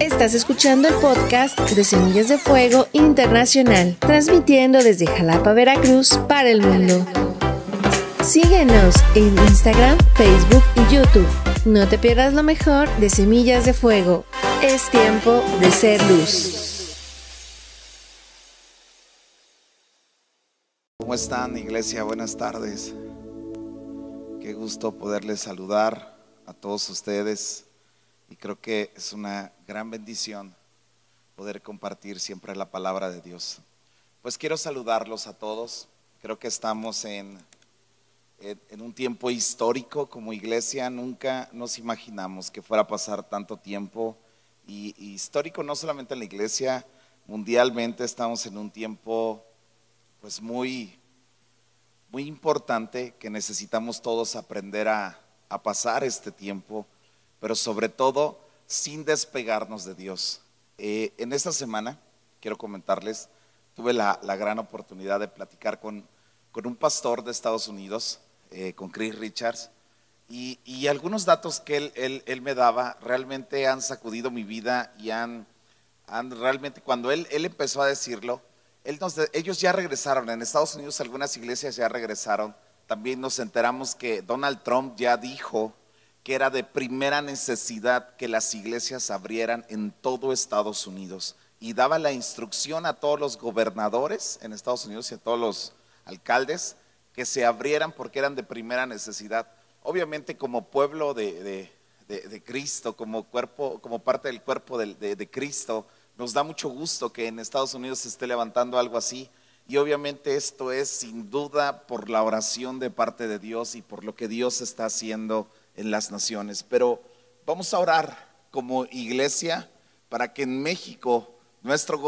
Estás escuchando el podcast de Semillas de Fuego Internacional, transmitiendo desde Jalapa, Veracruz, para el mundo. Síguenos en Instagram, Facebook y YouTube. No te pierdas lo mejor de Semillas de Fuego. Es tiempo de ser luz. ¿Cómo están, iglesia? Buenas tardes. Qué gusto poderles saludar a todos ustedes y creo que es una gran bendición poder compartir siempre la palabra de Dios. Pues quiero saludarlos a todos. Creo que estamos en, en, un tiempo histórico como iglesia. Nunca nos imaginamos que fuera a pasar tanto tiempo. Y, y histórico no solamente en la iglesia, mundialmente estamos en un tiempo pues muy, muy importante que necesitamos todos aprender a, a pasar este tiempo pero sobre todo sin despegarnos de Dios. Eh, en esta semana, quiero comentarles, tuve la, gran oportunidad de platicar con, un pastor de Estados Unidos, eh, con Chris Richards, y, algunos datos que él, me daba realmente han sacudido mi vida y han, realmente, cuando él, empezó a decirlo, ellos ya regresaron, en Estados Unidos algunas iglesias ya regresaron, también nos enteramos que Donald Trump ya dijo que era de primera necesidad que las iglesias abrieran en todo Estados Unidos y daba la instrucción a todos los gobernadores en Estados Unidos y a todos los alcaldes que se abrieran porque eran de primera necesidad. Obviamente como pueblo de, Cristo, como cuerpo, como parte del cuerpo de, Cristo, nos da mucho gusto que en Estados Unidos se esté levantando algo así. Y obviamente esto es sin duda por la oración de parte de Dios y por lo que Dios está haciendo en las naciones. Pero vamos a orar como iglesia para que en México nuestro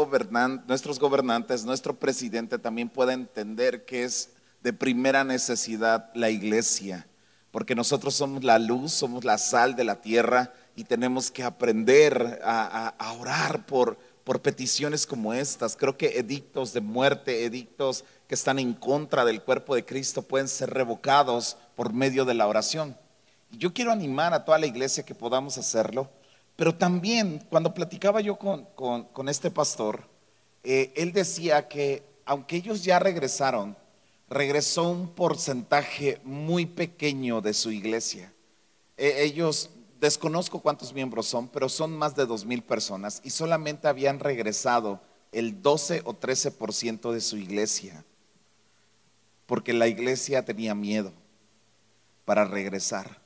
nuestros gobernantes, nuestro presidente también pueda entender que es de primera necesidad la iglesia, porque nosotros somos la luz, somos la sal de la tierra y tenemos que aprender a, a orar por, por peticiones como estas. Creo que edictos de muerte, edictos que están en contra del cuerpo de Cristo pueden ser revocados por medio de la oración. Yo quiero animar a toda la iglesia que podamos hacerlo, pero también cuando platicaba yo con, este pastor, eh, él decía que aunque ellos ya regresaron, regresó un porcentaje muy pequeño de su iglesia. E, ellos, desconozco cuántos miembros son, pero son más de dos mil personas y solamente habían regresado el 12 o 13% de su iglesia, porque la iglesia tenía miedo para regresar.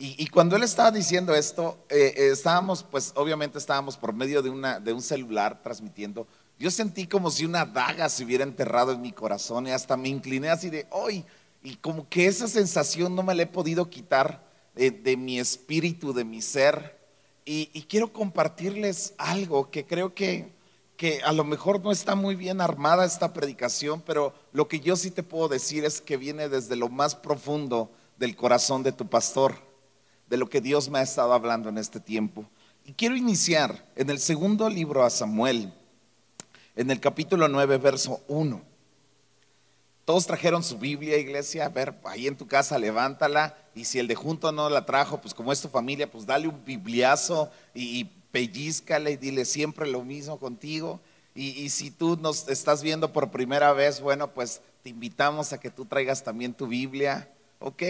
Y, cuando él estaba diciendo esto, eh, eh, estábamos, pues obviamente estábamos por medio de, una, de un celular transmitiendo. Yo sentí como si una daga se hubiera enterrado en mi corazón y hasta me incliné así de, hoy, y como que esa sensación no me la he podido quitar de, mi espíritu, de mi ser. Y, quiero compartirles algo que creo que, que a lo mejor no está muy bien armada esta predicación, pero lo que yo sí te puedo decir es que viene desde lo más profundo del corazón de tu pastor de lo que Dios me ha estado hablando en este tiempo. Y quiero iniciar en el segundo libro a Samuel, en el capítulo 9, verso 1. Todos trajeron su Biblia, iglesia. A ver, ahí en tu casa levántala. Y si el de junto no la trajo, pues como es tu familia, pues dale un bibliazo y, pellizcale y dile siempre lo mismo contigo. Y, y, si tú nos estás viendo por primera vez, bueno, pues te invitamos a que tú traigas también tu Biblia. ¿Ok?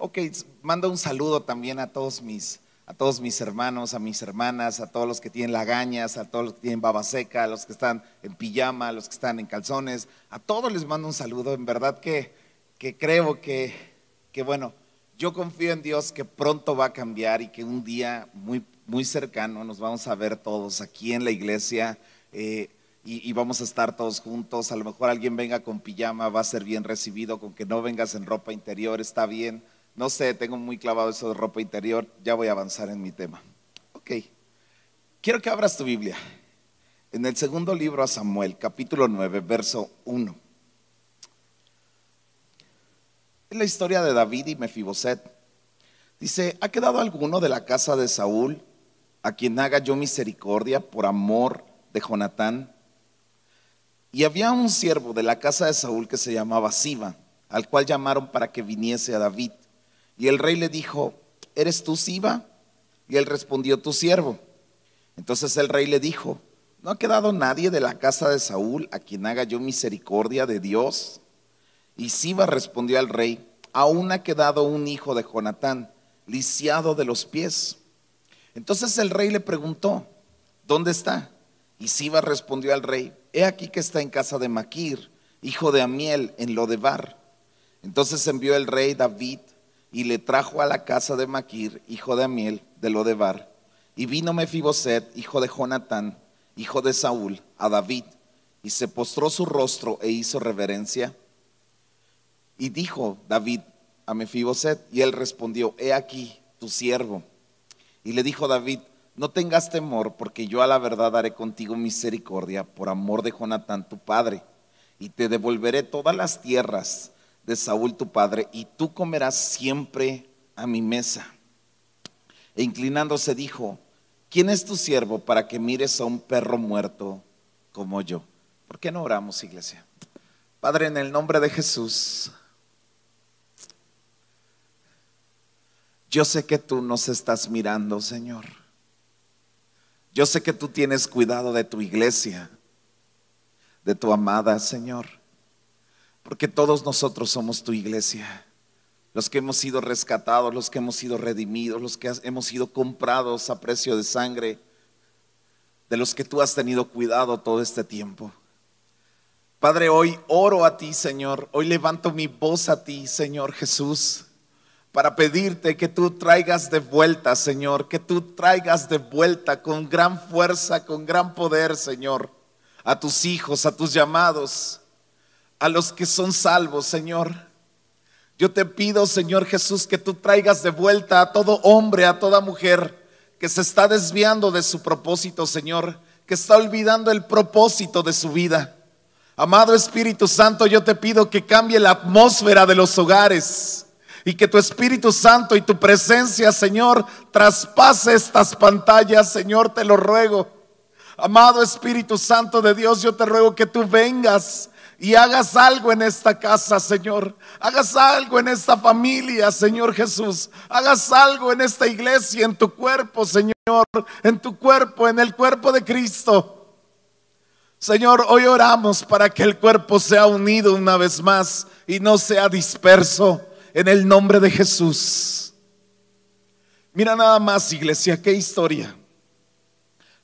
Ok, mando un saludo también a todos mis, a todos mis hermanos, a mis hermanas, a todos los que tienen lagañas, a todos los que tienen baba seca, a los que están en pijama, a los que están en calzones, a todos les mando un saludo. En verdad que, que creo que, que, bueno, yo confío en Dios que pronto va a cambiar y que un día muy, muy cercano nos vamos a ver todos aquí en la iglesia. Eh, y, y, vamos a estar todos juntos. A lo mejor alguien venga con pijama, va a ser bien recibido, con que no vengas en ropa interior, está bien. No sé, tengo muy clavado eso de ropa interior, ya voy a avanzar en mi tema. Ok, quiero que abras tu Biblia. En el segundo libro a Samuel, capítulo 9, verso 1. Es la historia de David y Mefiboset. Dice, ¿ha quedado alguno de la casa de Saúl a quien haga yo misericordia por amor de Jonatán? Y había un siervo de la casa de Saúl que se llamaba Siba, al cual llamaron para que viniese a David. Y el rey le dijo, ¿eres tú Siba? Y él respondió, tu siervo. Entonces el rey le dijo, ¿no ha quedado nadie de la casa de Saúl a quien haga yo misericordia de Dios? Y Siba respondió al rey, aún ha quedado un hijo de Jonatán, lisiado de los pies. Entonces el rey le preguntó, ¿dónde está? Y Siba respondió al rey, he aquí que está en casa de Maquir, hijo de Amiel, en Lodebar. Entonces envió el rey David y le trajo a la casa de Maquir, hijo de Amiel, de Lodebar. Y vino Mefiboset, hijo de Jonatán, hijo de Saúl, a David, y se postró su rostro e hizo reverencia. Y dijo David a Mefiboset, y él respondió, he aquí tu siervo. Y le dijo David, no tengas temor, porque yo a la verdad haré contigo misericordia por amor de Jonatán tu padre, y te devolveré todas las tierras de Saúl tu padre, y tú comerás siempre a mi mesa. E inclinándose dijo, ¿quién es tu siervo para que mires a un perro muerto como yo? ¿Por qué no oramos, iglesia? Padre, en el nombre de Jesús, yo sé que tú nos estás mirando, Señor. Yo sé que tú tienes cuidado de tu iglesia, de tu amada, Señor. Porque todos nosotros somos tu iglesia. Los que hemos sido rescatados, los que hemos sido redimidos, los que hemos sido comprados a precio de sangre, de los que tú has tenido cuidado todo este tiempo. Padre, hoy oro a ti, Señor. Hoy levanto mi voz a ti, Señor Jesús para pedirte que tú traigas de vuelta, Señor, que tú traigas de vuelta con gran fuerza, con gran poder, Señor, a tus hijos, a tus llamados, a los que son salvos, Señor. Yo te pido, Señor Jesús, que tú traigas de vuelta a todo hombre, a toda mujer que se está desviando de su propósito, Señor, que está olvidando el propósito de su vida. Amado Espíritu Santo, yo te pido que cambie la atmósfera de los hogares y que tu Espíritu Santo y tu presencia, Señor, traspase estas pantallas, Señor, te lo ruego. Amado Espíritu Santo de Dios, yo te ruego que tú vengas y hagas algo en esta casa, Señor. Hagas algo en esta familia, Señor Jesús. Hagas algo en esta iglesia, en tu cuerpo, Señor. En tu cuerpo, en el cuerpo de Cristo. Señor, hoy oramos para que el cuerpo sea unido una vez más y no sea disperso en el nombre de Jesús. Mira nada más, iglesia, qué historia.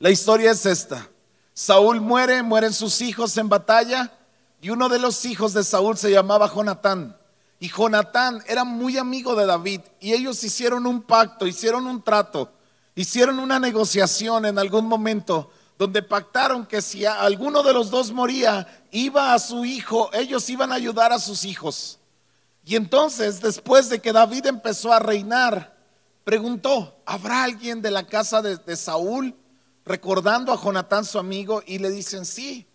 La historia es esta. Saúl muere, mueren sus hijos en batalla y uno de los hijos de Saúl se llamaba Jonatán. Y Jonatán era muy amigo de David y ellos hicieron un pacto, hicieron un trato, hicieron una negociación en algún momento donde pactaron que si alguno de los dos moría, iba a su hijo, ellos iban a ayudar a sus hijos. Y entonces, después de que David empezó a reinar, preguntó, ¿habrá alguien de la casa de, Saúl recordando a Jonatán su amigo? Y le dicen, sí,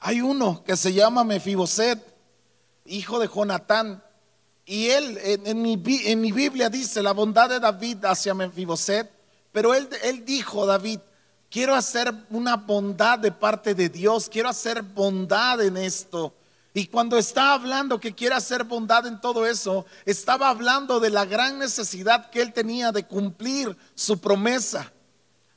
hay uno que se llama Mefiboset, hijo de Jonatán. Y él, en, mi, Biblia dice la bondad de David hacia Mefiboset, pero él, él dijo, David, quiero hacer una bondad de parte de Dios, quiero hacer bondad en esto. Y cuando está hablando que quiere hacer bondad en todo eso, estaba hablando de la gran necesidad que él tenía de cumplir su promesa.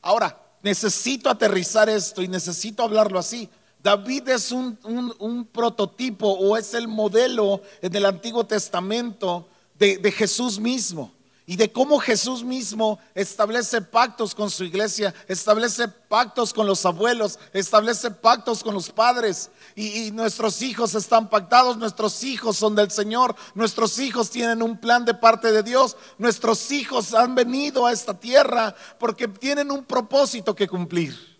Ahora, necesito aterrizar esto y necesito hablarlo así. David es un, prototipo o es el modelo en el Antiguo Testamento de Jesús mismo y de cómo Jesús mismo establece pactos con su iglesia, establece pactos con los abuelos, establece pactos con los padres. Y, nuestros hijos están pactados, nuestros hijos son del Señor, nuestros hijos tienen un plan de parte de Dios, nuestros hijos han venido a esta tierra porque tienen un propósito que cumplir.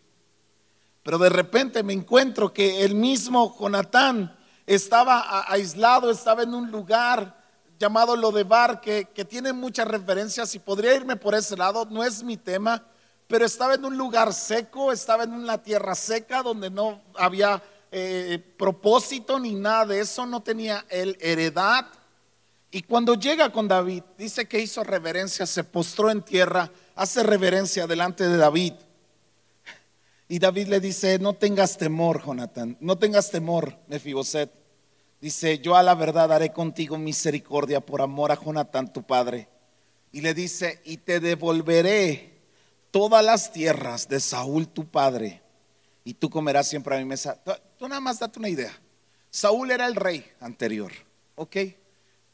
Pero de repente me encuentro que el mismo Jonatán estaba aislado, estaba en un lugar llamado Lodebar, que, que tiene muchas referencias y podría irme por ese lado, no es mi tema, pero estaba en un lugar seco, estaba en una tierra seca donde no había eh, propósito ni nada de eso, no tenía el heredad. Y cuando llega con David, dice que hizo reverencia, se postró en tierra, hace reverencia delante de David. Y David le dice, no tengas temor, Jonathan, no tengas temor, Mefiboset. Dice, yo a la verdad haré contigo misericordia por amor a Jonatán tu padre. Y le dice, y te devolveré todas las tierras de Saúl tu padre y tú comerás siempre a mi mesa. Tú, nada más date una idea. Saúl era el rey anterior, ¿ok?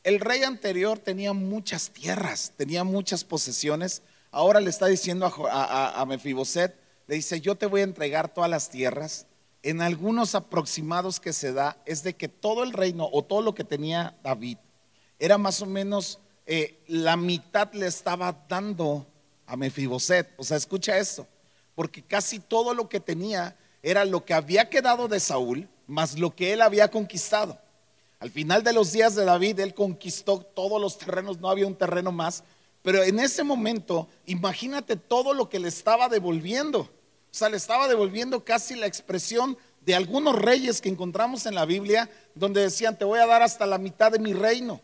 El rey anterior tenía muchas tierras, tenía muchas posesiones. Ahora le está diciendo a, a Mefiboset, le dice, yo te voy a entregar todas las tierras. En algunos aproximados que se da es de que todo el reino o todo lo que tenía David era más o menos eh, la mitad le estaba dando a Mefiboset. O sea, escucha esto, porque casi todo lo que tenía era lo que había quedado de Saúl, más lo que él había conquistado. Al final de los días de David, él conquistó todos los terrenos, no había un terreno más, pero en ese momento, imagínate todo lo que le estaba devolviendo. O sea, le estaba devolviendo casi la expresión de algunos reyes que encontramos en la Biblia, donde decían, te voy a dar hasta la mitad de mi reino.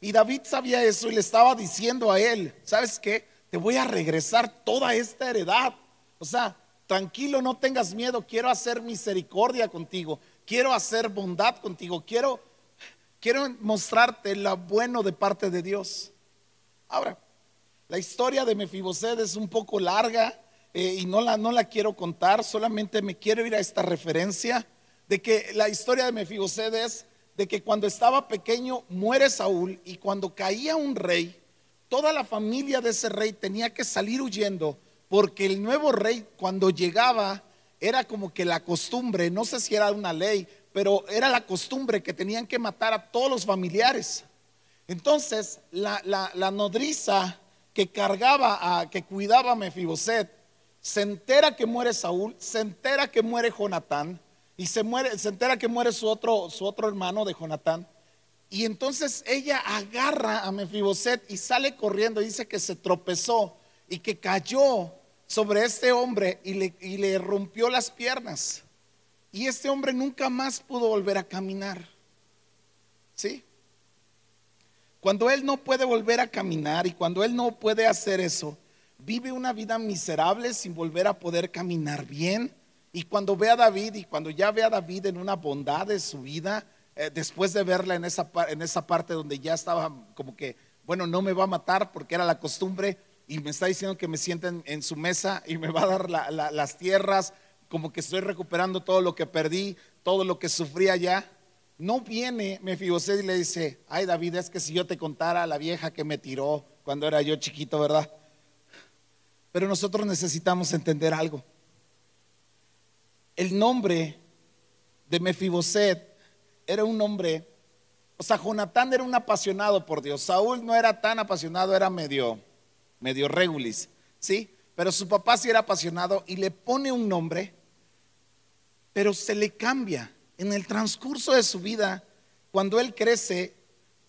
Y David sabía eso y le estaba diciendo a él, ¿sabes qué? Te voy a regresar toda esta heredad. O sea, tranquilo, no tengas miedo, quiero hacer misericordia contigo, quiero hacer bondad contigo, quiero, quiero mostrarte lo bueno de parte de Dios. Ahora, la historia de Mefiboset es un poco larga eh, y no la, no la quiero contar, solamente me quiero ir a esta referencia de que la historia de Mefiboset es de que cuando estaba pequeño muere Saúl y cuando caía un rey, toda la familia de ese rey tenía que salir huyendo porque el nuevo rey cuando llegaba era como que la costumbre, no sé si era una ley, pero era la costumbre que tenían que matar a todos los familiares. Entonces, la, la, nodriza que cargaba, a, que cuidaba a Mefiboset, se entera que muere Saúl, se entera que muere Jonatán, y se muere, se entera que muere su otro, su otro hermano de Jonatán. Y entonces ella agarra a Mefiboset y sale corriendo. Dice que se tropezó y que cayó sobre este hombre y le, y le rompió las piernas. Y este hombre nunca más pudo volver a caminar. ¿Sí? Cuando él no puede volver a caminar y cuando él no puede hacer eso, vive una vida miserable sin volver a poder caminar bien y cuando ve a David y cuando ya ve a David en una bondad de su vida, eh, después de verla en esa, en esa parte donde ya estaba como que, bueno, no me va a matar porque era la costumbre y me está diciendo que me sienten en su mesa y me va a dar las tierras, como que estoy recuperando todo lo que perdí, todo lo que sufrí allá. No viene Mefiboset y le dice, ay David, es que si yo te contara la vieja que me tiró cuando era yo chiquito, ¿verdad? Pero nosotros necesitamos entender algo el nombre de Mefiboset era un nombre, o sea, Jonatán era un apasionado por Dios. Saúl no era tan apasionado, era medio, medio regulis, ¿sí? Pero su papá sí era apasionado y le pone un nombre, pero se le cambia. En el transcurso de su vida, cuando él crece,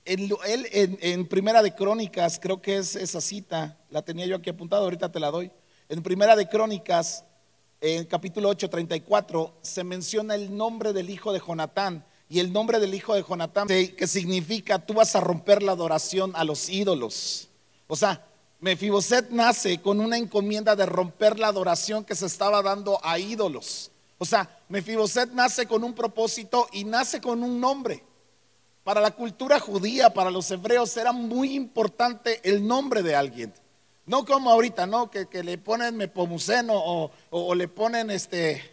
él, en, Primera de Crónicas, creo que es esa cita, la tenía yo aquí apuntada, ahorita te la doy. En Primera de Crónicas en capítulo 8, 34, se menciona el nombre del hijo de Jonatán. Y el nombre del hijo de Jonatán, que significa tú vas a romper la adoración a los ídolos. O sea, Mefiboset nace con una encomienda de romper la adoración que se estaba dando a ídolos. O sea, Mefiboset nace con un propósito y nace con un nombre. Para la cultura judía, para los hebreos, era muy importante el nombre de alguien. No como ahorita, ¿no? Que, le ponen mepomuceno o, o, le ponen este,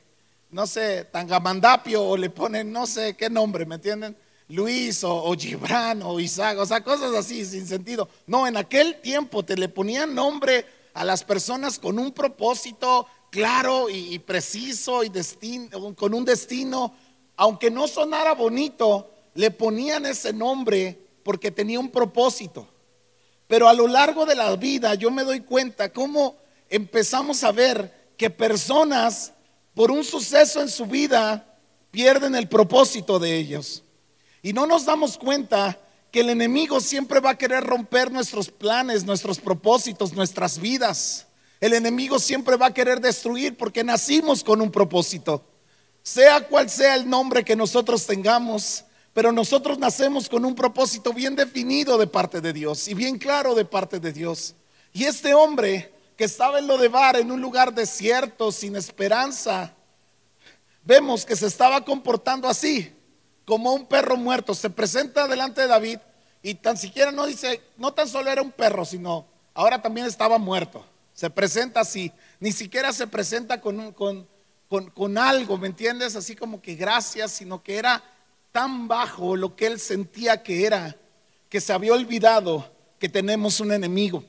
no sé, tangamandapio o le ponen no sé qué nombre, ¿me entienden? Luis o, Gibran o Isaac, o sea, cosas así sin sentido. No, en aquel tiempo te le ponían nombre a las personas con un propósito claro y, preciso y destino, con un destino, aunque no sonara bonito, le ponían ese nombre porque tenía un propósito. Pero a lo largo de la vida yo me doy cuenta cómo empezamos a ver que personas por un suceso en su vida pierden el propósito de ellos. Y no nos damos cuenta que el enemigo siempre va a querer romper nuestros planes, nuestros propósitos, nuestras vidas. El enemigo siempre va a querer destruir porque nacimos con un propósito. Sea cual sea el nombre que nosotros tengamos, pero nosotros nacemos con un propósito bien definido de parte de Dios y bien claro de parte de Dios. Y este hombre que estaba en lo de Bar, en un lugar desierto, sin esperanza, vemos que se estaba comportando así, como un perro muerto. Se presenta delante de David y tan siquiera no dice, no tan solo era un perro, sino ahora también estaba muerto. Se presenta así. Ni siquiera se presenta con, con, con, algo, ¿me entiendes? Así como que gracias, sino que era tan bajo lo que él sentía que era, que se había olvidado que tenemos un enemigo.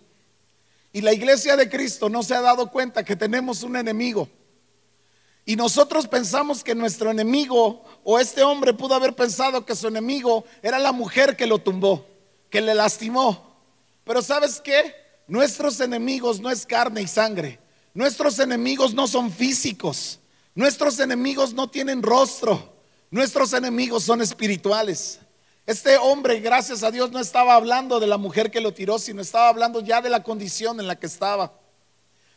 Y la iglesia de Cristo no se ha dado cuenta que tenemos un enemigo. Y nosotros pensamos que nuestro enemigo, o este hombre pudo haber pensado que su enemigo era la mujer que lo tumbó, que le lastimó. Pero ¿sabes qué? Nuestros enemigos no es carne y sangre. Nuestros enemigos no son físicos. Nuestros enemigos no tienen rostro. Nuestros enemigos son espirituales. Este hombre, gracias a Dios, no estaba hablando de la mujer que lo tiró, sino estaba hablando ya de la condición en la que estaba.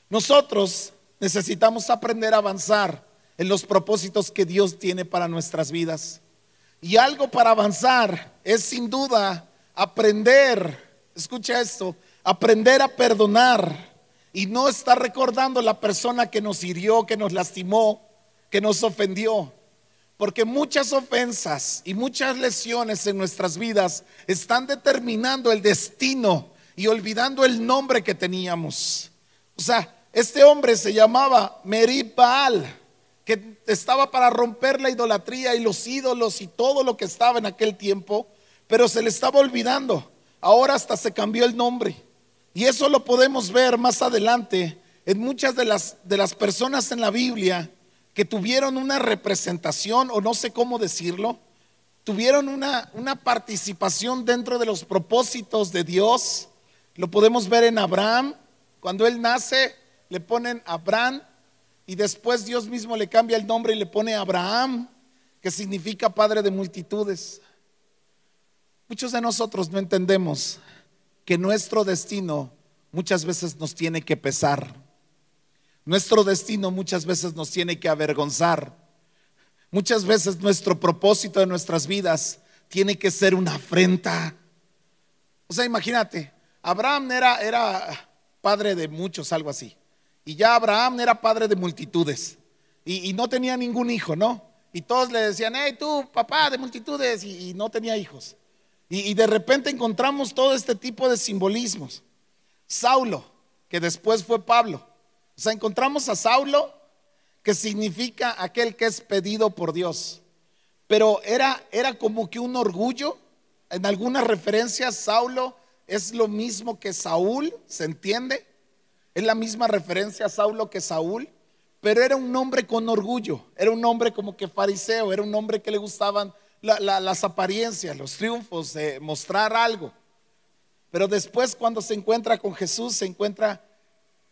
Nosotros necesitamos aprender a avanzar en los propósitos que Dios tiene para nuestras vidas. Y algo para avanzar es sin duda aprender, escucha esto, aprender a perdonar y no estar recordando la persona que nos hirió, que nos lastimó, que nos ofendió. Porque muchas ofensas y muchas lesiones en nuestras vidas están determinando el destino y olvidando el nombre que teníamos. O sea, este hombre se llamaba Meribal, que estaba para romper la idolatría y los ídolos y todo lo que estaba en aquel tiempo, pero se le estaba olvidando. Ahora hasta se cambió el nombre. Y eso lo podemos ver más adelante en muchas de las, de las personas en la Biblia que tuvieron una representación, o no sé cómo decirlo, tuvieron una, una participación dentro de los propósitos de Dios. Lo podemos ver en Abraham. Cuando él nace, le ponen Abraham y después Dios mismo le cambia el nombre y le pone Abraham, que significa padre de multitudes. Muchos de nosotros no entendemos que nuestro destino muchas veces nos tiene que pesar. Nuestro destino muchas veces nos tiene que avergonzar. Muchas veces nuestro propósito de nuestras vidas tiene que ser una afrenta. O sea, imagínate, Abraham era, era padre de muchos, algo así. Y ya Abraham era padre de multitudes. Y, no tenía ningún hijo, ¿no? Y todos le decían, hey, tú, papá de multitudes, y, no tenía hijos. y de repente encontramos todo este tipo de simbolismos. Saulo, que después fue Pablo. O sea, encontramos a Saulo, que significa aquel que es pedido por Dios. Pero era, era como que un orgullo. En algunas referencias, Saulo es lo mismo que Saúl, ¿se entiende? Es la misma referencia a Saulo que Saúl, pero era un hombre con orgullo, era un hombre como que fariseo, era un hombre que le gustaban las apariencias, los triunfos, de mostrar algo. Pero después cuando se encuentra con Jesús, se encuentra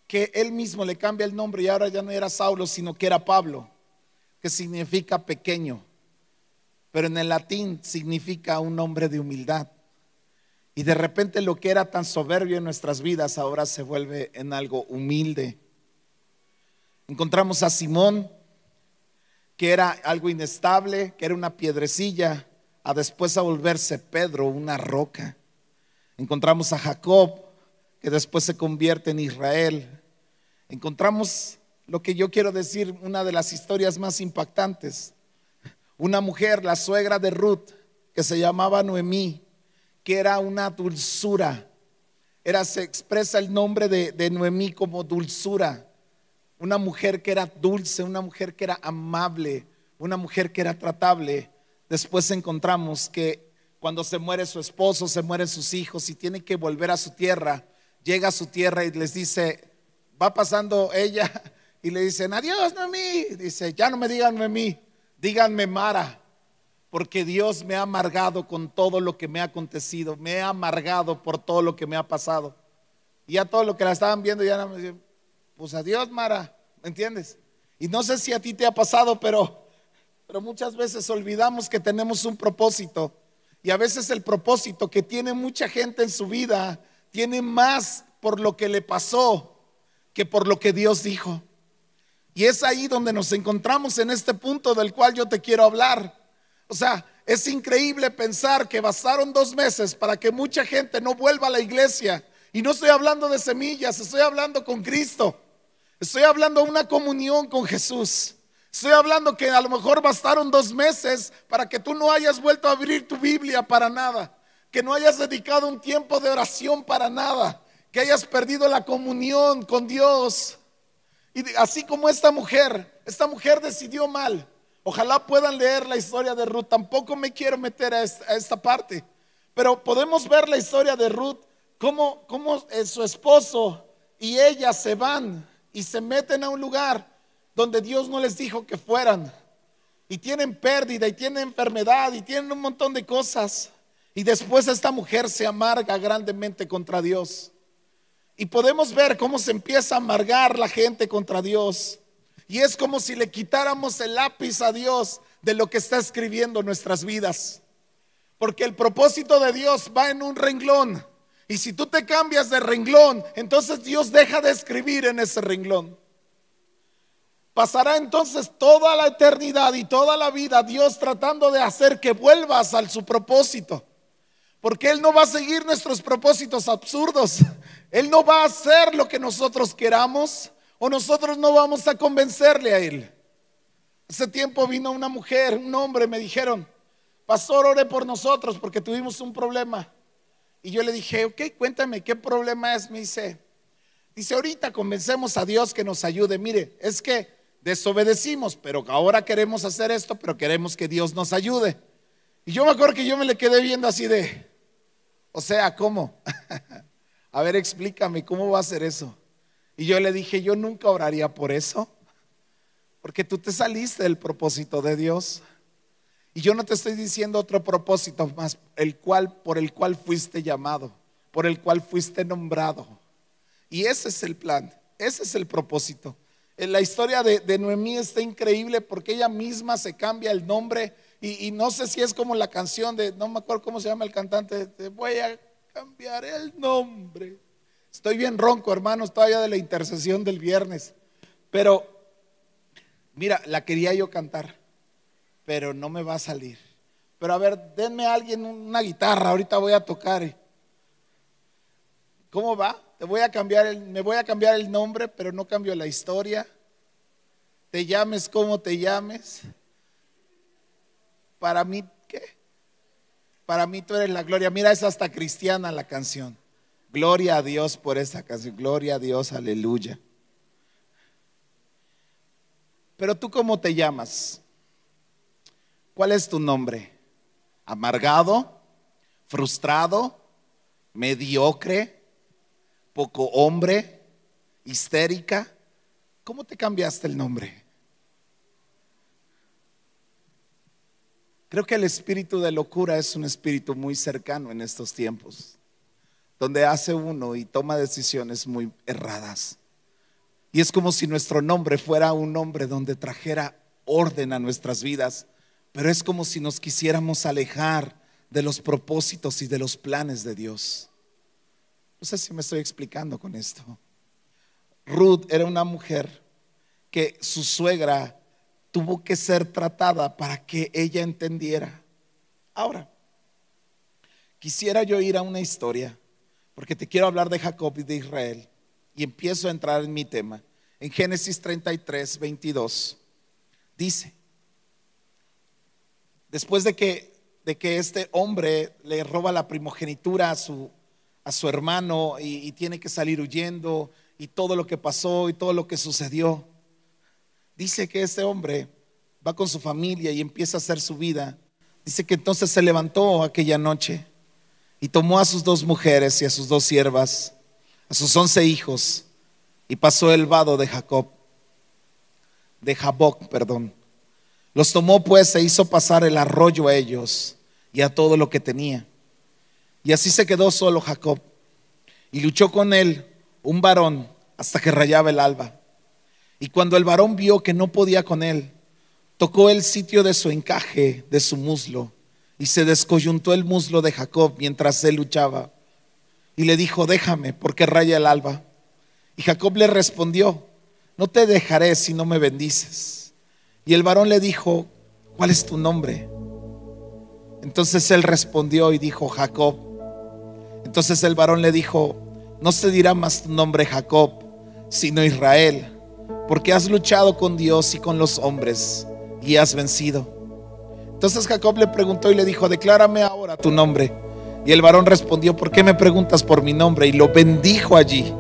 que él mismo le cambia el nombre y ahora ya no era Saulo, sino que era Pablo, que significa pequeño, pero en el latín significa un hombre de humildad. Y de repente lo que era tan soberbio en nuestras vidas ahora se vuelve en algo humilde. Encontramos a Simón, que era algo inestable, que era una piedrecilla, a después a volverse Pedro, una roca. Encontramos a Jacob, que después se convierte en Israel. Encontramos lo que yo quiero decir, una de las historias más impactantes. Una mujer, la suegra de Ruth, que se llamaba Noemí, que era una dulzura. Era, se expresa el nombre de, de Noemí como dulzura. Una mujer que era dulce, una mujer que era amable, una mujer que era tratable. Después encontramos que cuando se muere su esposo, se mueren sus hijos y tiene que volver a su tierra, llega a su tierra y les dice, va pasando ella y le dicen, adiós Noemí. Dice, ya no me digan Noemí, díganme Mara, porque Dios me ha amargado con todo lo que me ha acontecido, me ha amargado por todo lo que me ha pasado. Y ya todo lo que la estaban viendo, ya no me dicen, pues adiós Mara, ¿me entiendes? Y no sé si a ti te ha pasado, pero, pero muchas veces olvidamos que tenemos un propósito. Y a veces el propósito que tiene mucha gente en su vida tiene más por lo que le pasó que por lo que Dios dijo. Y es ahí donde nos encontramos en este punto del cual yo te quiero hablar. O sea, es increíble pensar que bastaron dos meses para que mucha gente no vuelva a la iglesia. Y no estoy hablando de semillas, estoy hablando con Cristo. Estoy hablando de una comunión con Jesús. Estoy hablando que a lo mejor bastaron dos meses para que tú no hayas vuelto a abrir tu Biblia para nada que no hayas dedicado un tiempo de oración para nada, que hayas perdido la comunión con Dios. Y así como esta mujer, esta mujer decidió mal. Ojalá puedan leer la historia de Ruth. Tampoco me quiero meter a esta, parte. Pero podemos ver la historia de Ruth, cómo, cómo eh, su esposo y ella se van y se meten a un lugar donde Dios no les dijo que fueran. Y tienen pérdida y tienen enfermedad y tienen un montón de cosas. Y después esta mujer se amarga grandemente contra Dios. Y podemos ver cómo se empieza a amargar la gente contra Dios. Y es como si le quitáramos el lápiz a Dios de lo que está escribiendo nuestras vidas. Porque el propósito de Dios va en un renglón. Y si tú te cambias de renglón, entonces Dios deja de escribir en ese renglón. Pasará entonces toda la eternidad y toda la vida Dios tratando de hacer que vuelvas al su propósito. Porque Él no va a seguir nuestros propósitos absurdos. Él no va a hacer lo que nosotros queramos o nosotros no vamos a convencerle a Él. Hace tiempo vino una mujer, un hombre, me dijeron, pastor, ore por nosotros porque tuvimos un problema. Y yo le dije, ok, cuéntame, ¿qué problema es? Me dice, dice, ahorita convencemos a Dios que nos ayude. Mire, es que desobedecimos, pero ahora queremos hacer esto, pero queremos que Dios nos ayude. Y yo me acuerdo que yo me le quedé viendo así de, o sea, ¿cómo? a ver, explícame, ¿cómo va a ser eso? Y yo le dije, yo nunca oraría por eso, porque tú te saliste del propósito de Dios. Y yo no te estoy diciendo otro propósito más, el cual, por el cual fuiste llamado, por el cual fuiste nombrado. Y ese es el plan, ese es el propósito. En la historia de, Noemí está increíble porque ella misma se cambia el nombre y, no sé si es como la canción de, no me acuerdo cómo se llama el cantante, te voy a cambiar el nombre. Estoy bien ronco, hermanos, todavía de la intercesión del viernes. Pero, mira, la quería yo cantar, pero no me va a salir. Pero a ver, denme a alguien una guitarra, ahorita voy a tocar. ¿Cómo va? Te voy a cambiar el, me voy a cambiar el nombre, pero no cambio la historia. Te llames como te llames. Para mí, ¿qué? Para mí tú eres la gloria. Mira, es hasta cristiana la canción. Gloria a Dios por esa canción. Gloria a Dios, aleluya. Pero tú cómo te llamas? ¿Cuál es tu nombre? ¿Amargado? ¿Frustrado? ¿Mediocre? ¿Poco hombre? ¿Histérica? ¿Cómo te cambiaste el nombre? Creo que el espíritu de locura es un espíritu muy cercano en estos tiempos donde hace uno y toma decisiones muy erradas. Y es como si nuestro nombre fuera un nombre donde trajera orden a nuestras vidas, pero es como si nos quisiéramos alejar de los propósitos y de los planes de Dios. No sé si me estoy explicando con esto. Ruth era una mujer que su suegra tuvo que ser tratada para que ella entendiera. Ahora, quisiera yo ir a una historia porque te quiero hablar de Jacob y de Israel. Y empiezo a entrar en mi tema. En Génesis 33, 22, dice, después de que, de que este hombre le roba la primogenitura a su, a su hermano y, y tiene que salir huyendo y todo lo que pasó y todo lo que sucedió, dice que este hombre va con su familia y empieza a hacer su vida. Dice que entonces se levantó aquella noche y tomó a sus dos mujeres y a sus dos siervas, a sus once hijos, y pasó el vado de Jacob, de Jaboc, perdón. Los tomó pues e hizo pasar el arroyo a ellos y a todo lo que tenía. Y así se quedó solo Jacob. Y luchó con él un varón hasta que rayaba el alba. Y cuando el varón vio que no podía con él, tocó el sitio de su encaje, de su muslo, y se descoyuntó el muslo de Jacob mientras él luchaba. Y le dijo, déjame, porque raya el alba. Y Jacob le respondió, no te dejaré si no me bendices. Y el varón le dijo, ¿cuál es tu nombre? Entonces él respondió y dijo, Jacob. Entonces el varón le dijo, no se dirá más tu nombre Jacob, sino Israel, porque has luchado con Dios y con los hombres y has vencido. Entonces Jacob le preguntó y le dijo, declárame ahora tu nombre. Y el varón respondió, ¿por qué me preguntas por mi nombre? Y lo bendijo allí.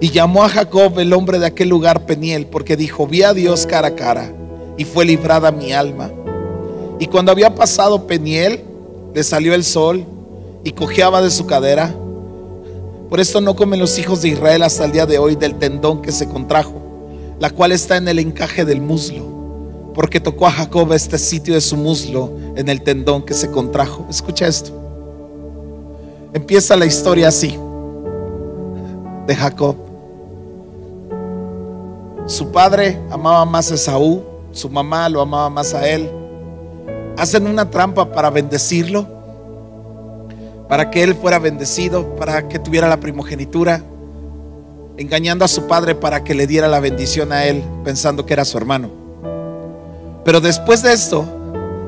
Y llamó a Jacob, el hombre de aquel lugar, Peniel, porque dijo, vi a Dios cara a cara y fue librada mi alma. Y cuando había pasado Peniel, le salió el sol y cojeaba de su cadera. Por esto no comen los hijos de Israel hasta el día de hoy del tendón que se contrajo, la cual está en el encaje del muslo, porque tocó a Jacob este sitio de su muslo en el tendón que se contrajo. Escucha esto. Empieza la historia así de Jacob. Su padre amaba más a Esaú, su mamá lo amaba más a él. Hacen una trampa para bendecirlo, para que él fuera bendecido, para que tuviera la primogenitura, engañando a su padre para que le diera la bendición a él, pensando que era su hermano. Pero después de esto,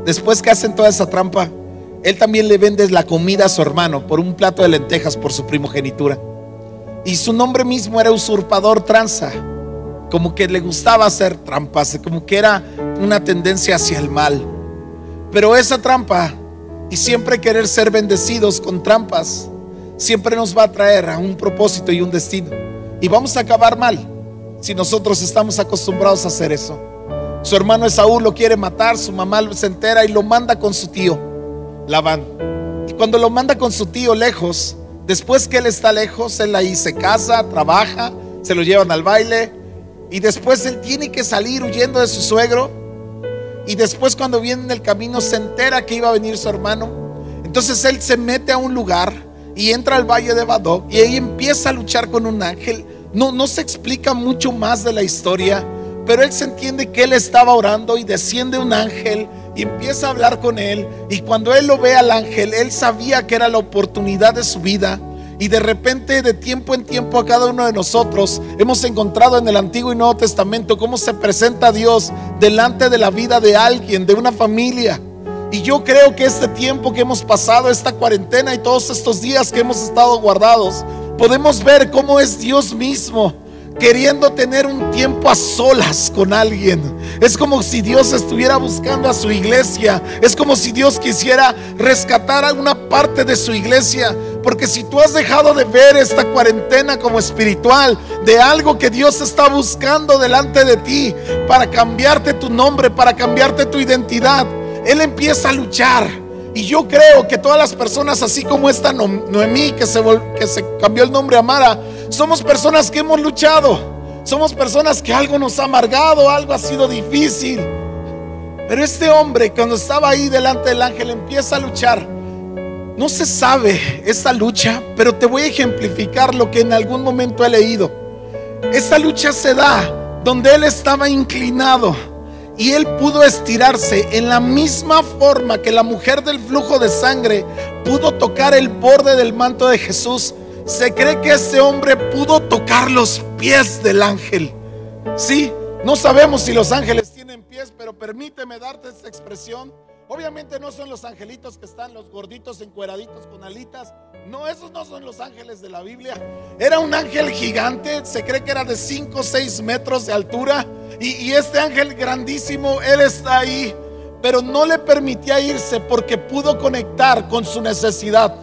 después que hacen toda esa trampa, él también le vende la comida a su hermano por un plato de lentejas por su primogenitura. Y su nombre mismo era usurpador tranza como que le gustaba hacer trampas, como que era una tendencia hacia el mal. Pero esa trampa y siempre querer ser bendecidos con trampas, siempre nos va a traer a un propósito y un destino. Y vamos a acabar mal si nosotros estamos acostumbrados a hacer eso. Su hermano Esaú lo quiere matar, su mamá se entera y lo manda con su tío, Labán. Y cuando lo manda con su tío lejos, después que él está lejos, él ahí se casa, trabaja, se lo llevan al baile, y después él tiene que salir huyendo de su suegro. Y después cuando viene en el camino se entera que iba a venir su hermano. Entonces él se mete a un lugar y entra al valle de Badó y ahí empieza a luchar con un ángel. No, no se explica mucho más de la historia, pero él se entiende que él estaba orando y desciende un ángel y empieza a hablar con él. Y cuando él lo ve al ángel, él sabía que era la oportunidad de su vida y de repente, de tiempo en tiempo, a cada uno de nosotros hemos encontrado en el Antiguo y Nuevo Testamento cómo se presenta Dios delante de la vida de alguien, de una familia. Y yo creo que este tiempo que hemos pasado, esta cuarentena y todos estos días que hemos estado guardados, podemos ver cómo es Dios mismo queriendo tener un tiempo a solas con alguien. Es como si Dios estuviera buscando a su iglesia. Es como si Dios quisiera rescatar a una parte de su iglesia. Porque si tú has dejado de ver esta cuarentena como espiritual, de algo que Dios está buscando delante de ti para cambiarte tu nombre, para cambiarte tu identidad, Él empieza a luchar. Y yo creo que todas las personas, así como esta Noemí, que se, que se cambió el nombre a Mara, somos personas que hemos luchado. Somos personas que algo nos ha amargado, algo ha sido difícil. Pero este hombre, cuando estaba ahí delante del ángel, empieza a luchar. No se sabe esta lucha, pero te voy a ejemplificar lo que en algún momento he leído. Esta lucha se da donde él estaba inclinado y él pudo estirarse en la misma forma que la mujer del flujo de sangre pudo tocar el borde del manto de Jesús. Se cree que ese hombre pudo tocar los pies del ángel. Sí, no sabemos si los ángeles tienen pies, pero permíteme darte esta expresión. Obviamente no son los angelitos que están los gorditos encueraditos con alitas. No, esos no son los ángeles de la Biblia. Era un ángel gigante, se cree que era de 5 o 6 metros de altura. Y, este ángel grandísimo, él está ahí, pero no le permitía irse porque pudo conectar con su necesidad.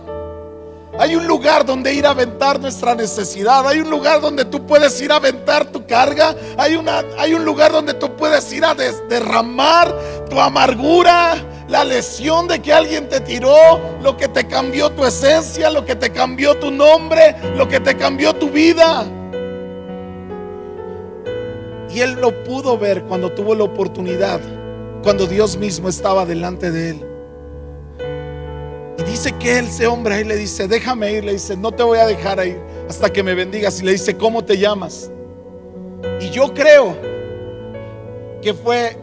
Hay un lugar donde ir a aventar nuestra necesidad. Hay un lugar donde tú puedes ir a aventar tu carga. Hay, hay un lugar donde tú puedes ir a derramar tu amargura, la lesión de que alguien te tiró, lo que te cambió tu esencia, lo que te cambió tu nombre, lo que te cambió tu vida. Y él lo pudo ver cuando tuvo la oportunidad, cuando Dios mismo estaba delante de él. Y dice que él, ese hombre ahí le dice, déjame ir, le dice, no te voy a dejar ir hasta que me bendigas. Y le dice, ¿cómo te llamas? Y yo creo que fue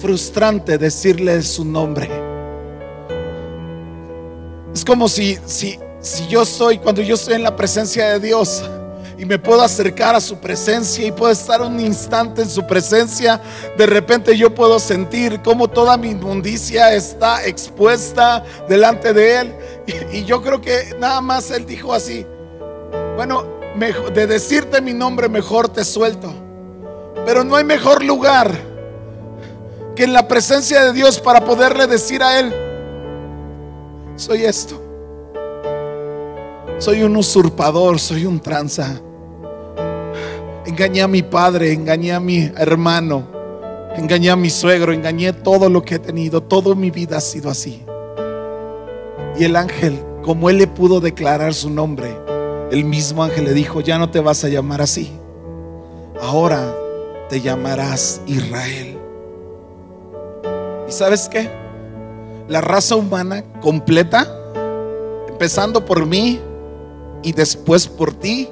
frustrante decirle su nombre. Es como si, si, si yo soy, cuando yo estoy en la presencia de Dios, y me puedo acercar a su presencia y puedo estar un instante en su presencia, de repente yo puedo sentir como toda mi inmundicia está expuesta delante de Él. Y, yo creo que nada más Él dijo así, bueno, de decirte mi nombre mejor te suelto. Pero no hay mejor lugar que en la presencia de Dios para poderle decir a Él, soy esto. Soy un usurpador, soy un tranza. Engañé a mi padre, engañé a mi hermano, engañé a mi suegro, engañé todo lo que he tenido. Toda mi vida ha sido así. Y el ángel, como él le pudo declarar su nombre, el mismo ángel le dijo, ya no te vas a llamar así. Ahora te llamarás Israel. ¿Y sabes qué? La raza humana completa, empezando por mí y después por ti,